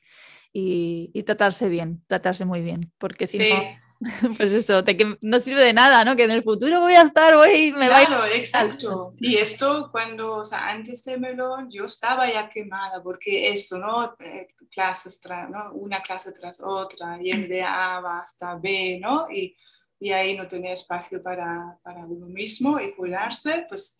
y, tratarse bien, tratarse muy bien, porque si no, Pues esto, de que no sirve de nada, ¿no? Que en el futuro voy a estar, voy, me va Claro, exacto. Y esto cuando, o sea, antes de Melón yo estaba ya quemada porque esto, ¿no? Eh, clases tras, ¿no? Una clase tras otra, y el de A va hasta B, ¿no? Y, y ahí no tenía espacio para, para uno mismo y cuidarse, pues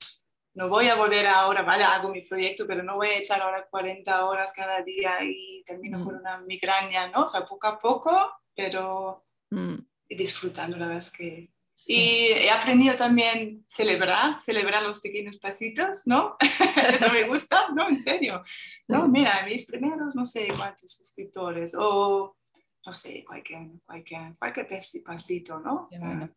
no voy a volver ahora, vale, hago mi proyecto, pero no voy a echar ahora 40 horas cada día y termino Mm. con una migraña, ¿no? O sea, poco a poco, pero Mm, disfrutando, la verdad es que... sí. Y he aprendido también celebrar, celebrar los pequeños pasitos, ¿no? Eso me gusta, ¿no? En serio. No, mira, mis primeros, no sé cuántos suscriptores o, no sé, cualquier, cualquier, cualquier pasi- pasito, ¿no? O sea.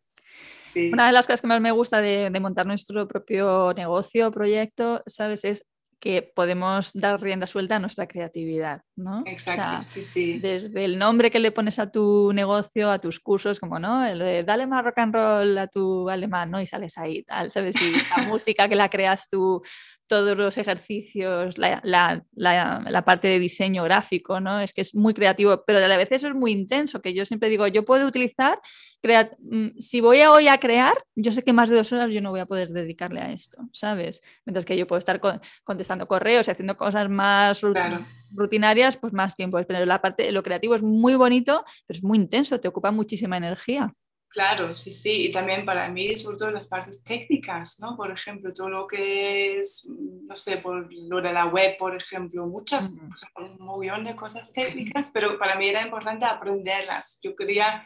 Sí. Una de las cosas que más me gusta de, de montar nuestro propio negocio, proyecto, ¿sabes? Es que podemos dar rienda suelta a nuestra creatividad, ¿no? O Exacto, sea, sí, sí. desde el nombre que le pones a tu negocio, a tus cursos, como no, el de dale más rock and roll a tu alemán, ¿no? Y sales ahí, tal, ¿sabes? Y la música que la creas tú, todos los ejercicios, la, la- la- la parte de diseño gráfico, ¿no? Es que es muy creativo, pero a la vez eso es muy intenso, que yo siempre digo, yo puedo utilizar, crea- mm, si voy a hoy a crear, yo sé que más de dos horas yo no voy a poder dedicarle a esto, ¿sabes? Mientras que yo puedo estar con- contestando correos y haciendo cosas más Claro. rutinarias, pues más tiempo. Pero la parte, lo creativo es muy bonito, pero es muy intenso, te ocupa muchísima energía. Claro, sí, sí. Y también para mí, sobre todo las partes técnicas, ¿no? Por ejemplo, todo lo que es, mm, no sé, por lo de la web, por ejemplo, muchas, Ujú. o sea, un montón de cosas técnicas, pero para mí era importante aprenderlas. Yo quería,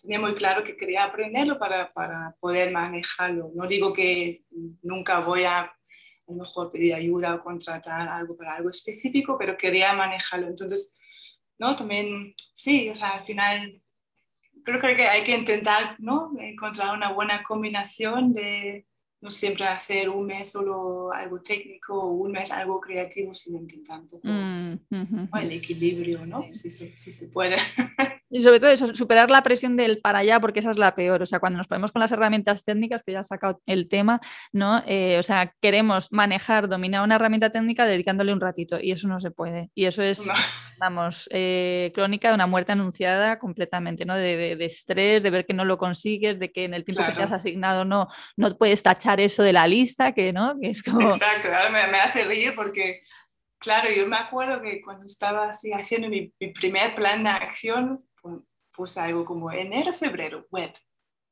tenía muy claro que quería aprenderlo para, para poder manejarlo. No digo que nunca voy a, a lo mejor pedir ayuda o contratar algo para algo específico, pero quería manejarlo. Entonces, ¿no? También, sí, o sea, al final creo que hay que intentar ¿no? encontrar una buena combinación de no siempre hacer un mes solo algo técnico o un mes algo creativo, sino intentar un poco Mm, el equilibrio, ¿no? Sí. Si, se, si se puede. Y sobre todo eso, superar la presión del para allá, porque esa es la peor. O sea, cuando nos ponemos con las herramientas técnicas, que ya has sacado el tema, ¿no? Eh, o sea, queremos manejar, dominar una herramienta técnica dedicándole un ratito, y eso no se puede. Y eso es, No. vamos, eh, crónica de una muerte anunciada completamente, ¿no? De, de- de estrés, de ver que no lo consigues, de que en el tiempo que te has Claro. asignado no, no puedes tachar eso de la lista, que no, que es como. Exacto, me, me hace reír porque, claro, yo me acuerdo que cuando estaba así haciendo mi, mi primer plan de acción, puse algo como enero, febrero, web.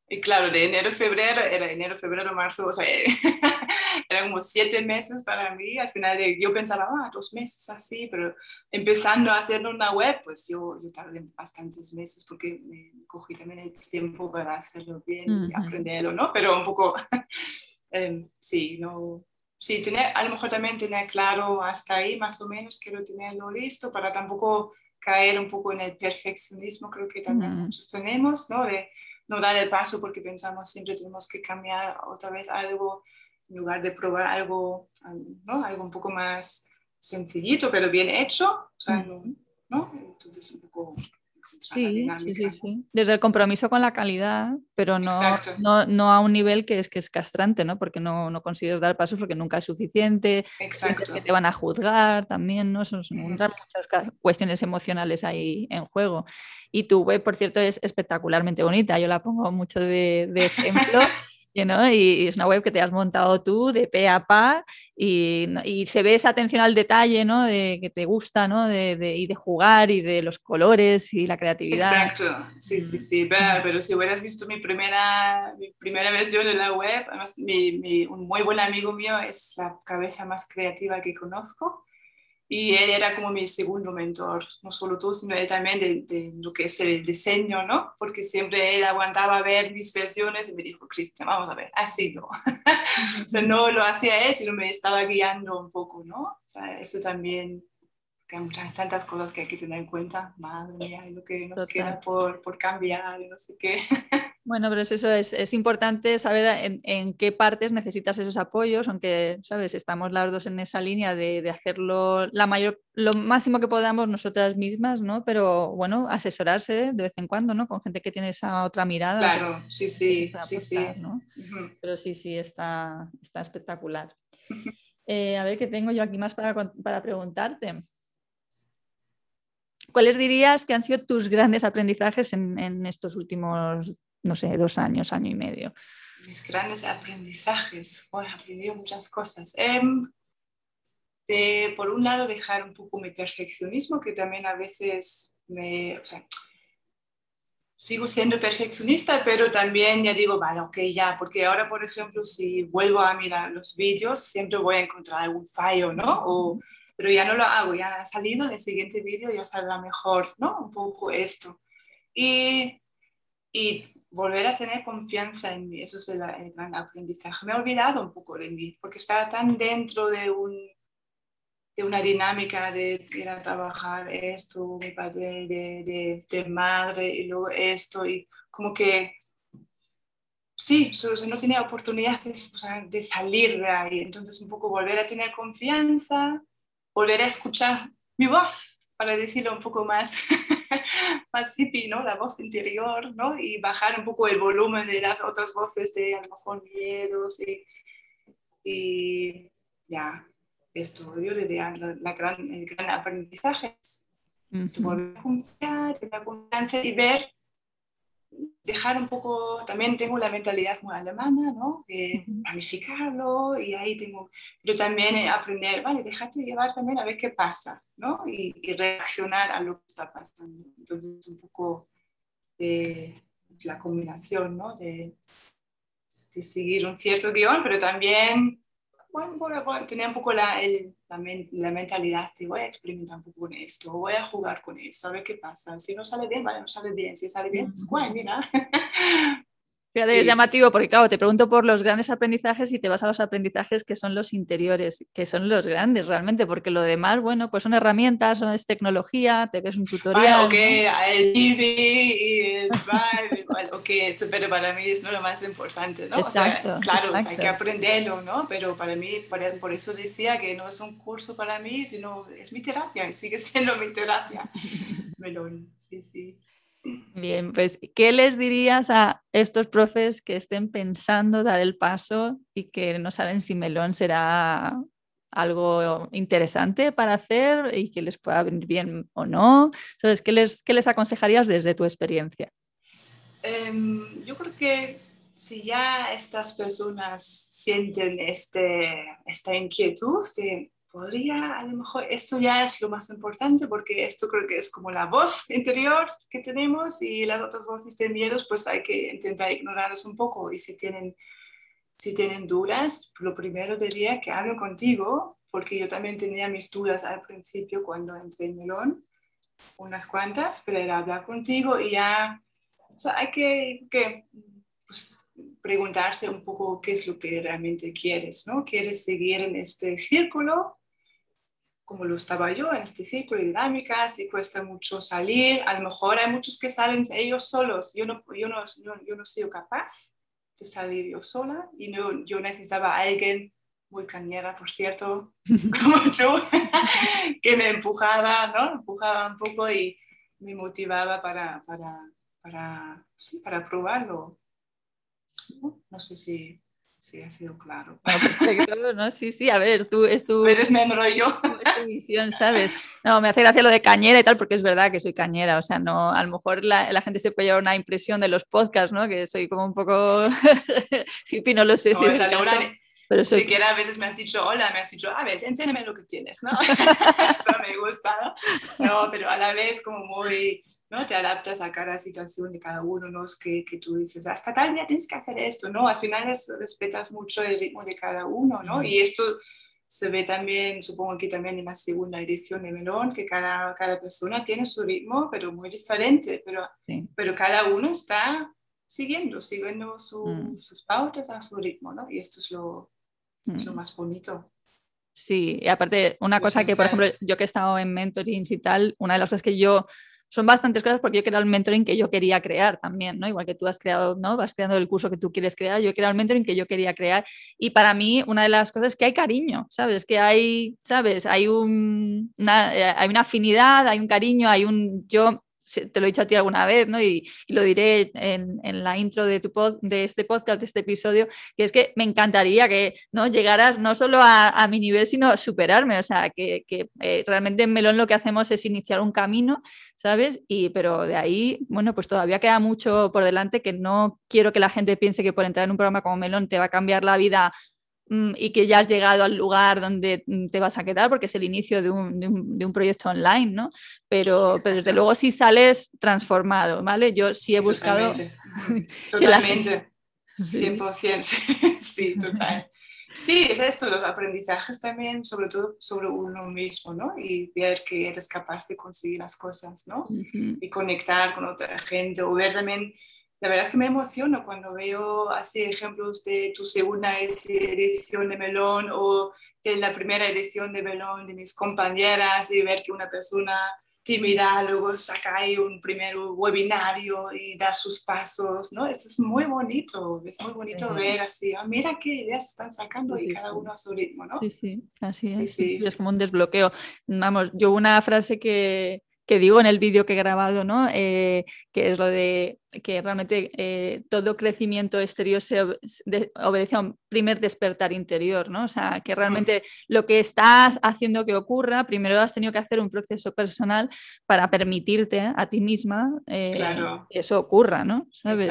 Y claro, de enero, febrero, era enero, febrero, marzo, o sea, eran como siete meses para mí. Al final de- yo pensaba, ah, dos meses así, pero empezando a hacer una web, pues yo, yo tardé bastantes meses porque me cogí también el tiempo para hacerlo bien y Ujú. aprenderlo, ¿no? Pero un poco, em, sí, no, sí, tener, a lo mejor también tener claro hasta ahí más o menos, quiero tenerlo listo para tampoco caer un poco en el perfeccionismo, creo que también Mm. muchos tenemos, ¿no? De no dar el paso porque pensamos siempre tenemos que cambiar otra vez algo en lugar de probar algo, ¿no? Algo un poco más sencillito, pero bien hecho, o sea, no, ¿no? Entonces un poco... Sí, sí, sí, sí. Desde el compromiso con la calidad, pero no, no, no a un nivel que es que es castrante, ¿no? Porque no, no consigues dar pasos porque nunca es suficiente, Exacto. que te van a juzgar también, ¿no? Son, son- muchas cuestiones emocionales ahí en juego. Y tu web, por cierto, es espectacularmente bonita. Yo la pongo mucho de, de ejemplo. you know, Y es una web que te has montado tú de pe a pa y, y se ve esa atención al detalle, ¿no? De que te gusta, ¿no? De, de- y de jugar y de los colores y la creatividad. Exacto, sí, sí, sí, pero, pero si hubieras visto mi primera, mi primera versión de la web, además mi, mi- un muy buen amigo mío es la cabeza más creativa que conozco y él era como mi segundo mentor, no solo tú, sino él también de, de lo que es el diseño, ¿no? Porque siempre él aguantaba ver mis versiones y me dijo, Cristian, vamos a ver, así no. o sea, no lo hacía él, sino me estaba guiando un poco, ¿no? O sea, eso también que hay muchas tantas cosas que hay que tener en cuenta. Madre mía, lo que nos Total. queda por, por cambiar no sé qué. Bueno, pero es eso, es, es importante saber en, en qué partes necesitas esos apoyos, aunque, ¿sabes? Estamos las dos en esa línea de, de hacerlo la mayor, lo máximo que podamos nosotras mismas, ¿no? Pero bueno, asesorarse de vez en cuando, ¿no? Con gente que tiene esa otra mirada. que- Claro, sí, que sí, sí, sí. ¿no? Pero sí, sí, está, está espectacular. Eh, a ver qué tengo yo aquí más para, para preguntarte. ¿Cuáles dirías que han sido tus grandes aprendizajes en, estos últimos, no sé, dos años, año y medio? Mis grandes aprendizajes. he aprendido muchas cosas. Em, de, por un lado, dejar un poco mi perfeccionismo, que también a veces me, o sea, sigo siendo perfeccionista, pero también ya digo, vale, ok, ya, porque ahora, por ejemplo, si vuelvo a mirar los vídeos, siempre voy a encontrar algún fallo, ¿no? O, pero ya no lo hago, ya ha salido en el siguiente vídeo, ya saldrá mejor, ¿no? Un poco esto. Y, y volver a tener confianza en mí, eso es el, el gran aprendizaje. Me he olvidado un poco de mí, porque estaba tan dentro de un de una dinámica de ir a trabajar esto, mi padre de, de, madre y luego esto, y como que sí, no tenía oportunidades de salir de ahí, entonces un poco volver a tener confianza, volver a escuchar mi voz, para decirlo un poco más, más hippie, ¿no? La voz interior, ¿no? Y bajar un poco el volumen de las otras voces de a lo mejor miedos y, y ya, esto, yo diría, la, gran, el gran aprendizaje es volver a confiar, tener confianza y ver, dejar un poco, también tengo la mentalidad muy alemana, ¿no? planificarlo y ahí tengo, pero también aprender, vale, déjate llevar también a ver qué pasa, ¿no? Y, reaccionar a lo que está pasando. Entonces, un poco de la combinación, ¿no? De, de seguir un cierto guion, pero también bueno, tenía un poco la, la, mentalidad de voy a experimentar un poco con esto, voy a jugar con esto, a ver qué pasa. Si no sale bien, vale, no sale bien. Si sale bien, pues guay, mira. Fíjate, es llamativo porque, claro, te pregunto por los grandes aprendizajes y te vas a los aprendizajes que son los interiores, que son los grandes realmente, porque lo demás, bueno, pues son herramientas, son, es tecnología, te ves un tutorial. ok, el TV y ok, esto, pero para mí es lo más importante, ¿no? Exacto, claro, hay que aprenderlo, ¿no? Pero para mí, por, por, eso decía que no es un curso para mí, sino es mi terapia, sigue siendo mi terapia. Melón, sí, sí. Bien, pues, ¿qué les dirías a estos profes que estén pensando dar el paso y que no saben si melón será algo interesante para hacer y que les pueda venir bien o no? Entonces, ¿qué les, qué les aconsejarías desde tu experiencia? Em, yo creo que si ya estas personas sienten este, esta inquietud de podría, a lo mejor esto ya es lo más importante porque esto creo que es como la voz interior que tenemos y las otras voces de miedos pues hay que intentar ignorarlas un poco y si tienen, si tienen dudas, lo primero diría que hablen contigo porque yo también tenía mis dudas al principio cuando entré en Melón, unas cuantas, pero era hablar contigo y ya, o sea, hay que, que pues, preguntarse un poco qué es lo que realmente quieres, ¿no? ¿Quieres seguir en este círculo como lo estaba yo en este círculo de dinámicas y cuesta mucho salir. A lo mejor hay muchos que salen ellos solos. Yo no, yo no, yo no soy capaz de salir yo sola y no, yo necesitaba a alguien muy cañera, por cierto, como tú, que me empujaba, ¿no? Empujaba un poco y me motivaba para, para, para, sí, para probarlo. No sé si Sí, ha sido claro. No, Sí, sí, a ver, tú, es tu... Enrollo. Es tu visión, ¿sabes? No, me hace gracia lo de cañera y tal, porque es verdad que soy cañera, o sea, no, a lo mejor la, la gente se puede llevar una impresión de los podcasts, ¿no? Que soy como un poco hippie, no lo sé. si pero eso... Siquiera a veces me has dicho, hola, me has dicho, a ver, enséñame lo que tienes, ¿no? eso me gusta, ¿no? Pero a la vez como muy, ¿no? Te adaptas a cada situación de cada uno, ¿no? Es que, que tú dices, hasta tal día tienes que hacer esto, ¿no? Al final es, respetas mucho el ritmo de cada uno, ¿no? Y esto se ve también, supongo que también en la segunda edición de Melón, que cada, cada persona tiene su ritmo, pero muy diferente, pero, pero cada uno está siguiendo, siguiendo su, mm. sus pautas a su ritmo, ¿no? Y esto es lo, es lo mm. más bonito. Sí, y aparte, una cosa que, por ejemplo, yo que he estado en mentorings y tal, una de las cosas que yo son bastantes cosas porque yo he creado el mentoring que yo quería crear también, ¿no? Igual que tú has creado, ¿no? Vas creando el curso que tú quieres crear, yo he creado el mentoring que yo quería crear y para mí una de las cosas es que hay cariño, ¿sabes? Que hay, ¿sabes? Hay, un, una, eh, hay una afinidad, hay un cariño, hay un... Yo te lo he dicho a ti alguna vez, ¿no? Y, lo diré en, la intro de, tu de este podcast, de este episodio, que es que me encantaría que ¿no? llegaras no solo a, mi nivel, sino superarme. O sea, que, eh, realmente en Melón lo que hacemos es iniciar un camino, ¿sabes? Y, pero de ahí, bueno, pues todavía queda mucho por delante que no quiero que la gente piense que por entrar en un programa como Melón te va a cambiar la vida y que ya has llegado al lugar donde mm, te vas a quedar, porque es el inicio de un, de un, proyecto online, ¿no? Pero, pero, desde luego sí sales transformado, ¿vale? Yo sí he buscado... Totalmente. 100%, sí, total. Sí, es esto, los aprendizajes también, sobre todo sobre uno mismo, ¿no? Y ver que eres capaz de conseguir las cosas, ¿no? Y conectar con otra gente, o ver también la verdad es que me emociono cuando veo así ejemplos de tu segunda edición de Melón o de la primera edición de Melón de mis compañeras y ver que una persona tímida luego saca ahí un primer webinario y da sus pasos, ¿no? Eso es muy bonito, es muy bonito ver así, ah, mira qué ideas están sacando y cada uno a su ritmo, ¿no? Sí, sí, así es, es como un desbloqueo. Vamos, yo una frase que, que digo en el vídeo que he grabado, ¿no? Eh, que es lo de que realmente eh, todo crecimiento exterior se obedece a un primer despertar interior, ¿no? O sea, que realmente lo que estás haciendo que ocurra, primero has tenido que hacer un proceso personal para permitirte a ti misma eh, que eso ocurra, ¿no? ¿Sabes?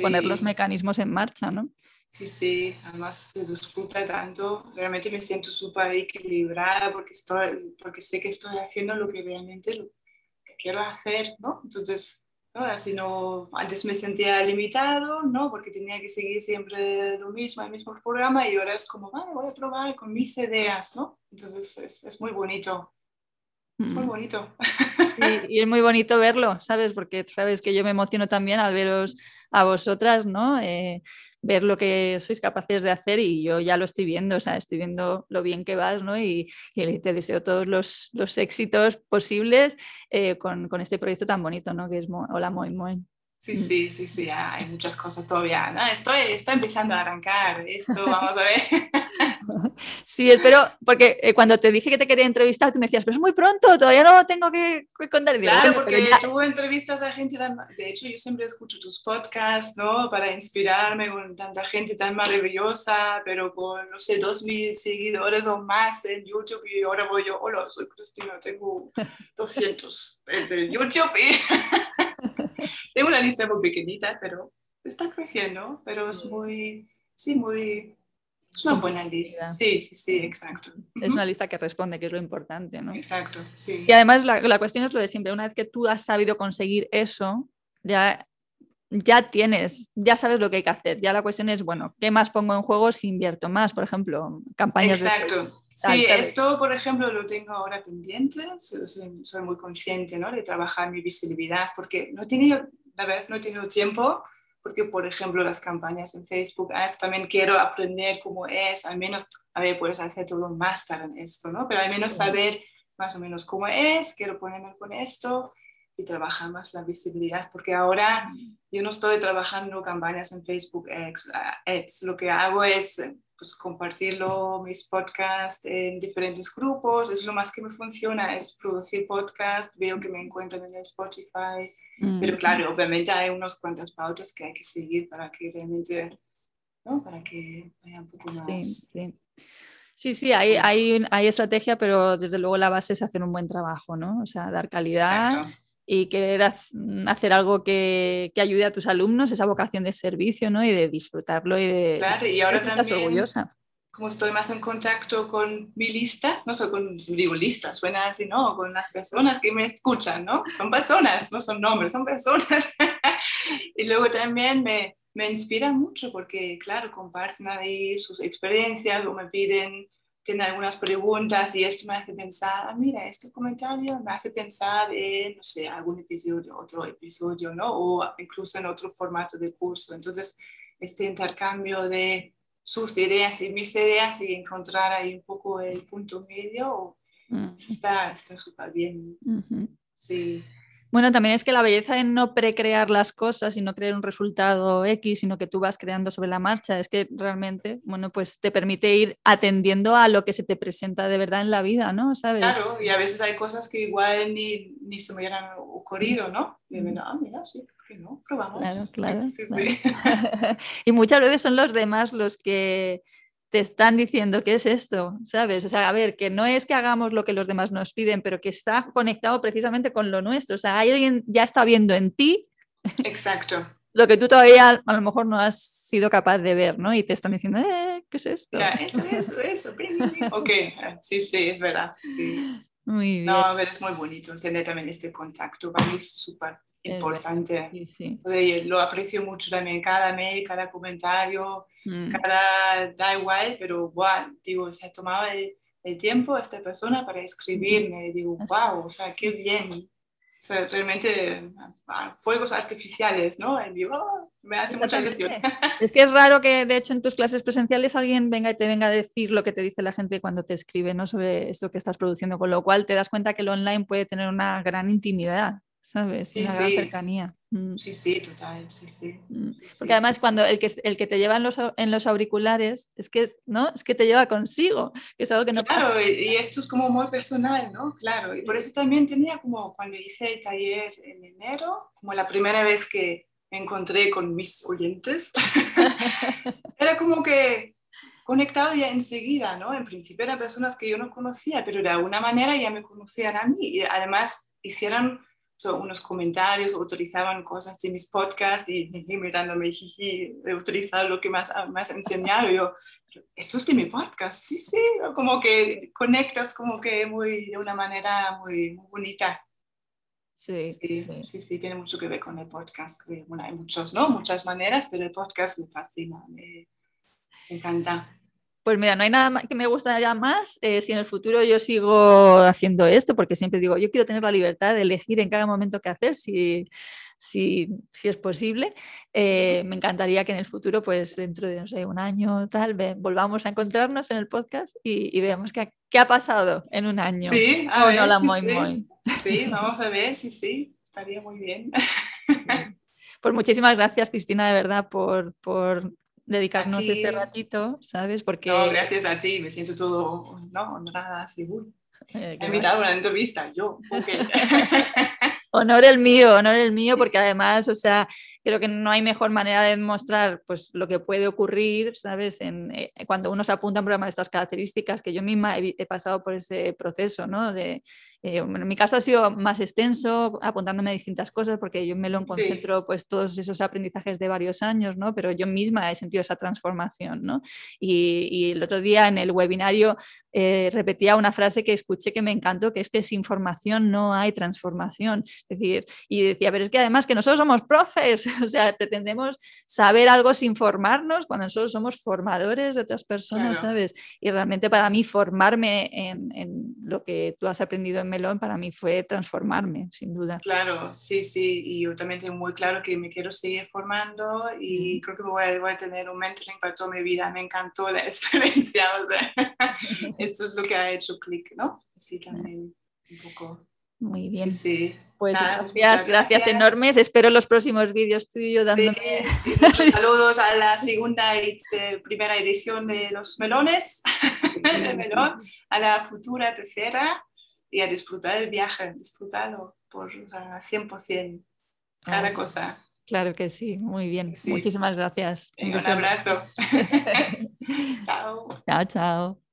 Poner los mecanismos en marcha, ¿no? Sí, sí, además se disfruta tanto, realmente me siento súper equilibrada porque, estoy, porque sé que estoy haciendo lo que realmente quiero hacer, ¿no? Entonces, ¿no? así no, antes me sentía limitado, ¿no? Porque tenía que seguir siempre lo mismo, el mismo programa y ahora es como, vale, voy a probar con mis ideas, ¿no? Entonces es, es muy bonito. Es muy mm. bonito. Y, y, es muy bonito verlo, ¿sabes? Porque sabes que yo me emociono también al veros a vosotras, ¿no? Eh, ver lo que sois capaces de hacer y yo ya lo estoy viendo, o sea, estoy viendo lo bien que vas, ¿no? Y, te deseo todos los, los éxitos posibles eh, con, con, este proyecto tan bonito, ¿no? Que es Hola Moin Moin. Sí, sí, sí, sí, hay muchas cosas todavía. ¿no? Estoy, estoy empezando a arrancar esto, vamos a ver. Sí, pero porque eh, cuando te dije que te quería entrevistar, tú me decías, pero es muy pronto, todavía no tengo que, contar. claro, porque tú entrevistas a gente tan... De hecho, yo siempre escucho tus podcasts, ¿no? Para inspirarme con tanta gente tan maravillosa, pero con, no sé, dos mil seguidores o más en YouTube y ahora voy yo, hola, soy Cristina, tengo 200 en YouTube y tengo una lista muy pequeñita, pero está creciendo, pero es muy, sí, muy es una buena lista. Sí, sí, sí, exacto. Es una lista que responde, que es lo importante, ¿no? Exacto, sí. Y además la, la, cuestión es lo de siempre. Una vez que tú has sabido conseguir eso, ya, ya tienes, ya sabes lo que hay que hacer. Ya la cuestión es, bueno, ¿qué más pongo en juego si invierto más? Por ejemplo, campañas Exacto. Sí, esto, por ejemplo, lo tengo ahora pendiente. Soy, soy, muy consciente ¿no? de trabajar mi visibilidad porque no he tenido, la verdad, no he tenido tiempo porque por ejemplo las campañas en Facebook Ads también quiero aprender cómo es, al menos, a ver, puedes hacer todo un máster en esto, ¿no? Pero al menos saber más o menos cómo es, quiero ponerme con esto y trabajar más la visibilidad, porque ahora yo no estoy trabajando campañas en Facebook Ads, lo que hago es pues, compartirlo, mis podcasts en diferentes grupos, es lo más que me funciona, es producir podcasts, veo que me encuentran en Spotify, pero claro, obviamente hay unas cuantas pautas que hay que seguir para que realmente, ¿no? Para que vaya un poco más... Sí, sí. Sí, sí, hay, hay, hay, estrategia, pero desde luego la base es hacer un buen trabajo, ¿no? O sea, dar calidad y querer hacer algo que, que, ayude a tus alumnos, esa vocación de servicio, ¿no? Y de disfrutarlo y de... Claro, y ahora también... orgullosa. Como estoy más en contacto con mi lista, no solo con, digo lista, suena así, ¿no? Con las personas que me escuchan, ¿no? Son personas, no son nombres, son personas. y luego también me, me inspira mucho porque, claro, comparten ahí sus experiencias o me piden tiene algunas preguntas y esto me hace pensar, ah, mira, este comentario me hace pensar en, no sé, algún episodio, otro episodio, ¿no? O incluso en otro formato de curso. Entonces, este intercambio de sus ideas y mis ideas y encontrar ahí un poco el punto medio, mm. está súper bien. Sí. Bueno, también es que la belleza de no precrear las cosas y no crear un resultado X, sino que tú vas creando sobre la marcha, es que realmente, bueno, pues te permite ir atendiendo a lo que se te presenta de verdad en la vida, ¿no? ¿Sabes? Claro, y a veces hay cosas que igual ni, ni se me hubieran ocurrido, ¿no? Y me ah, mira, sí, ¿por qué no? Probamos. Claro, claro. Sí, sí, y muchas veces son los demás los que te están diciendo qué es esto, ¿sabes? O sea, a ver, que no es que hagamos lo que los demás nos piden, pero que está conectado precisamente con lo nuestro. O sea, alguien ya está viendo en ti. Exacto. lo que tú todavía a lo mejor no has sido capaz de ver, ¿no? Y te están diciendo, eh, ¿qué es esto? eso, eso, eso. ok, sí, sí, es verdad. Sí. Muy bien. No, pero es muy bonito tener también este contacto. Para mí es súper importante. Sí, sí. Lo aprecio mucho también, cada mail, cada comentario, mm. cada, da igual, pero wow, digo, se ha tomado el, tiempo esta persona para escribirme, digo, wow, o sea, qué bien. O sea, realmente fuegos artificiales, ¿no? Vivo, me hace mucha ilusión. Es que es raro que, de hecho, en tus clases presenciales alguien venga y te venga a decir lo que te dice la gente cuando te escribe, ¿no? Sobre esto que estás produciendo, con lo cual te das cuenta que el online puede tener una gran intimidad. ¿Sabes? Sí, sí. gran cercanía. Mm. Sí, sí, total, sí, sí. Mm. Porque además cuando el que, el que te lleva en los, en los auriculares es que, ¿no? es que te lleva consigo, que es algo que no Claro, y, esto es como muy personal, ¿no? Claro, y por eso también tenía como cuando hice el taller en enero, como la primera vez que me encontré con mis oyentes, era como que conectado ya enseguida, ¿no? En principio eran personas que yo no conocía, pero de alguna manera ya me conocían a mí y además hicieron unos comentarios, utilizaban cosas de mis podcasts y, y mirándome, jiji, he utilizado lo que más has enseñado. yo, esto es de mi podcast, sí, sí, como que conectas como que muy, de una manera muy, muy bonita. Sí, sí, sí, sí, tiene mucho que ver con el podcast. Bueno, hay muchos, ¿no? Muchas maneras, pero el podcast me fascina, me encanta. Pues mira, no hay nada que me gustaría más eh, si en el futuro yo sigo haciendo esto, porque siempre digo, yo quiero tener la libertad de elegir en cada momento qué hacer, si, si, si es posible. Eh, me encantaría que en el futuro, pues dentro de, no sé, un año tal, volvamos a encontrarnos en el podcast y, y veamos qué, qué, ha pasado en un año. Sí, a ver, la sí, muy, sí. Muy. sí, vamos a ver, sí, sí, estaría muy bien. Pues muchísimas gracias, Cristina, de verdad, por, por dedicarnos este ratito, ¿sabes? Porque... No, gracias a ti, me siento todo ¿no? honrada, seguro. Eh, He invitado a una entrevista, yo. Okay. honor el mío, honor el mío, porque además, o sea, creo que no hay mejor manera de demostrar pues, lo que puede ocurrir, ¿sabes? En, eh, cuando uno se apunta a un programa de estas características, que yo misma he, he pasado por ese proceso, ¿no? De, eh, bueno, en mi caso ha sido más extenso, apuntándome a distintas cosas, porque yo me lo concentro, sí. pues todos esos aprendizajes de varios años, ¿no? Pero yo misma he sentido esa transformación, ¿no? Y, y el otro día en el webinario eh, repetía una frase que escuché que me encantó, que es que sin formación no hay transformación. Es decir, y decía, pero es que además que nosotros somos profes, o sea, pretendemos saber algo sin formarnos cuando nosotros somos formadores de otras personas, claro. ¿sabes? Y realmente para mí formarme en, en, lo que tú has aprendido en Melón, para mí fue transformarme, sin duda. Claro, sí, sí, y yo también tengo muy claro que me quiero seguir formando y mm. creo que voy a, voy a, tener un mentoring para toda mi vida. Me encantó la experiencia, o sea, esto es lo que ha hecho clic, ¿no? Sí, también un poco. Muy bien. Sí, sí. Pues Nada, gracias, gracias, gracias, enormes. Espero los próximos vídeos tuyos dándome. Sí, muchos saludos a la segunda y primera edición de los melones, melón, a la futura tercera y a disfrutar el viaje, disfrutarlo por o sea, 100%, cada cosa. Claro que sí, muy bien. Sí, sí. Muchísimas gracias. Un, un abrazo. chao. Chao, chao.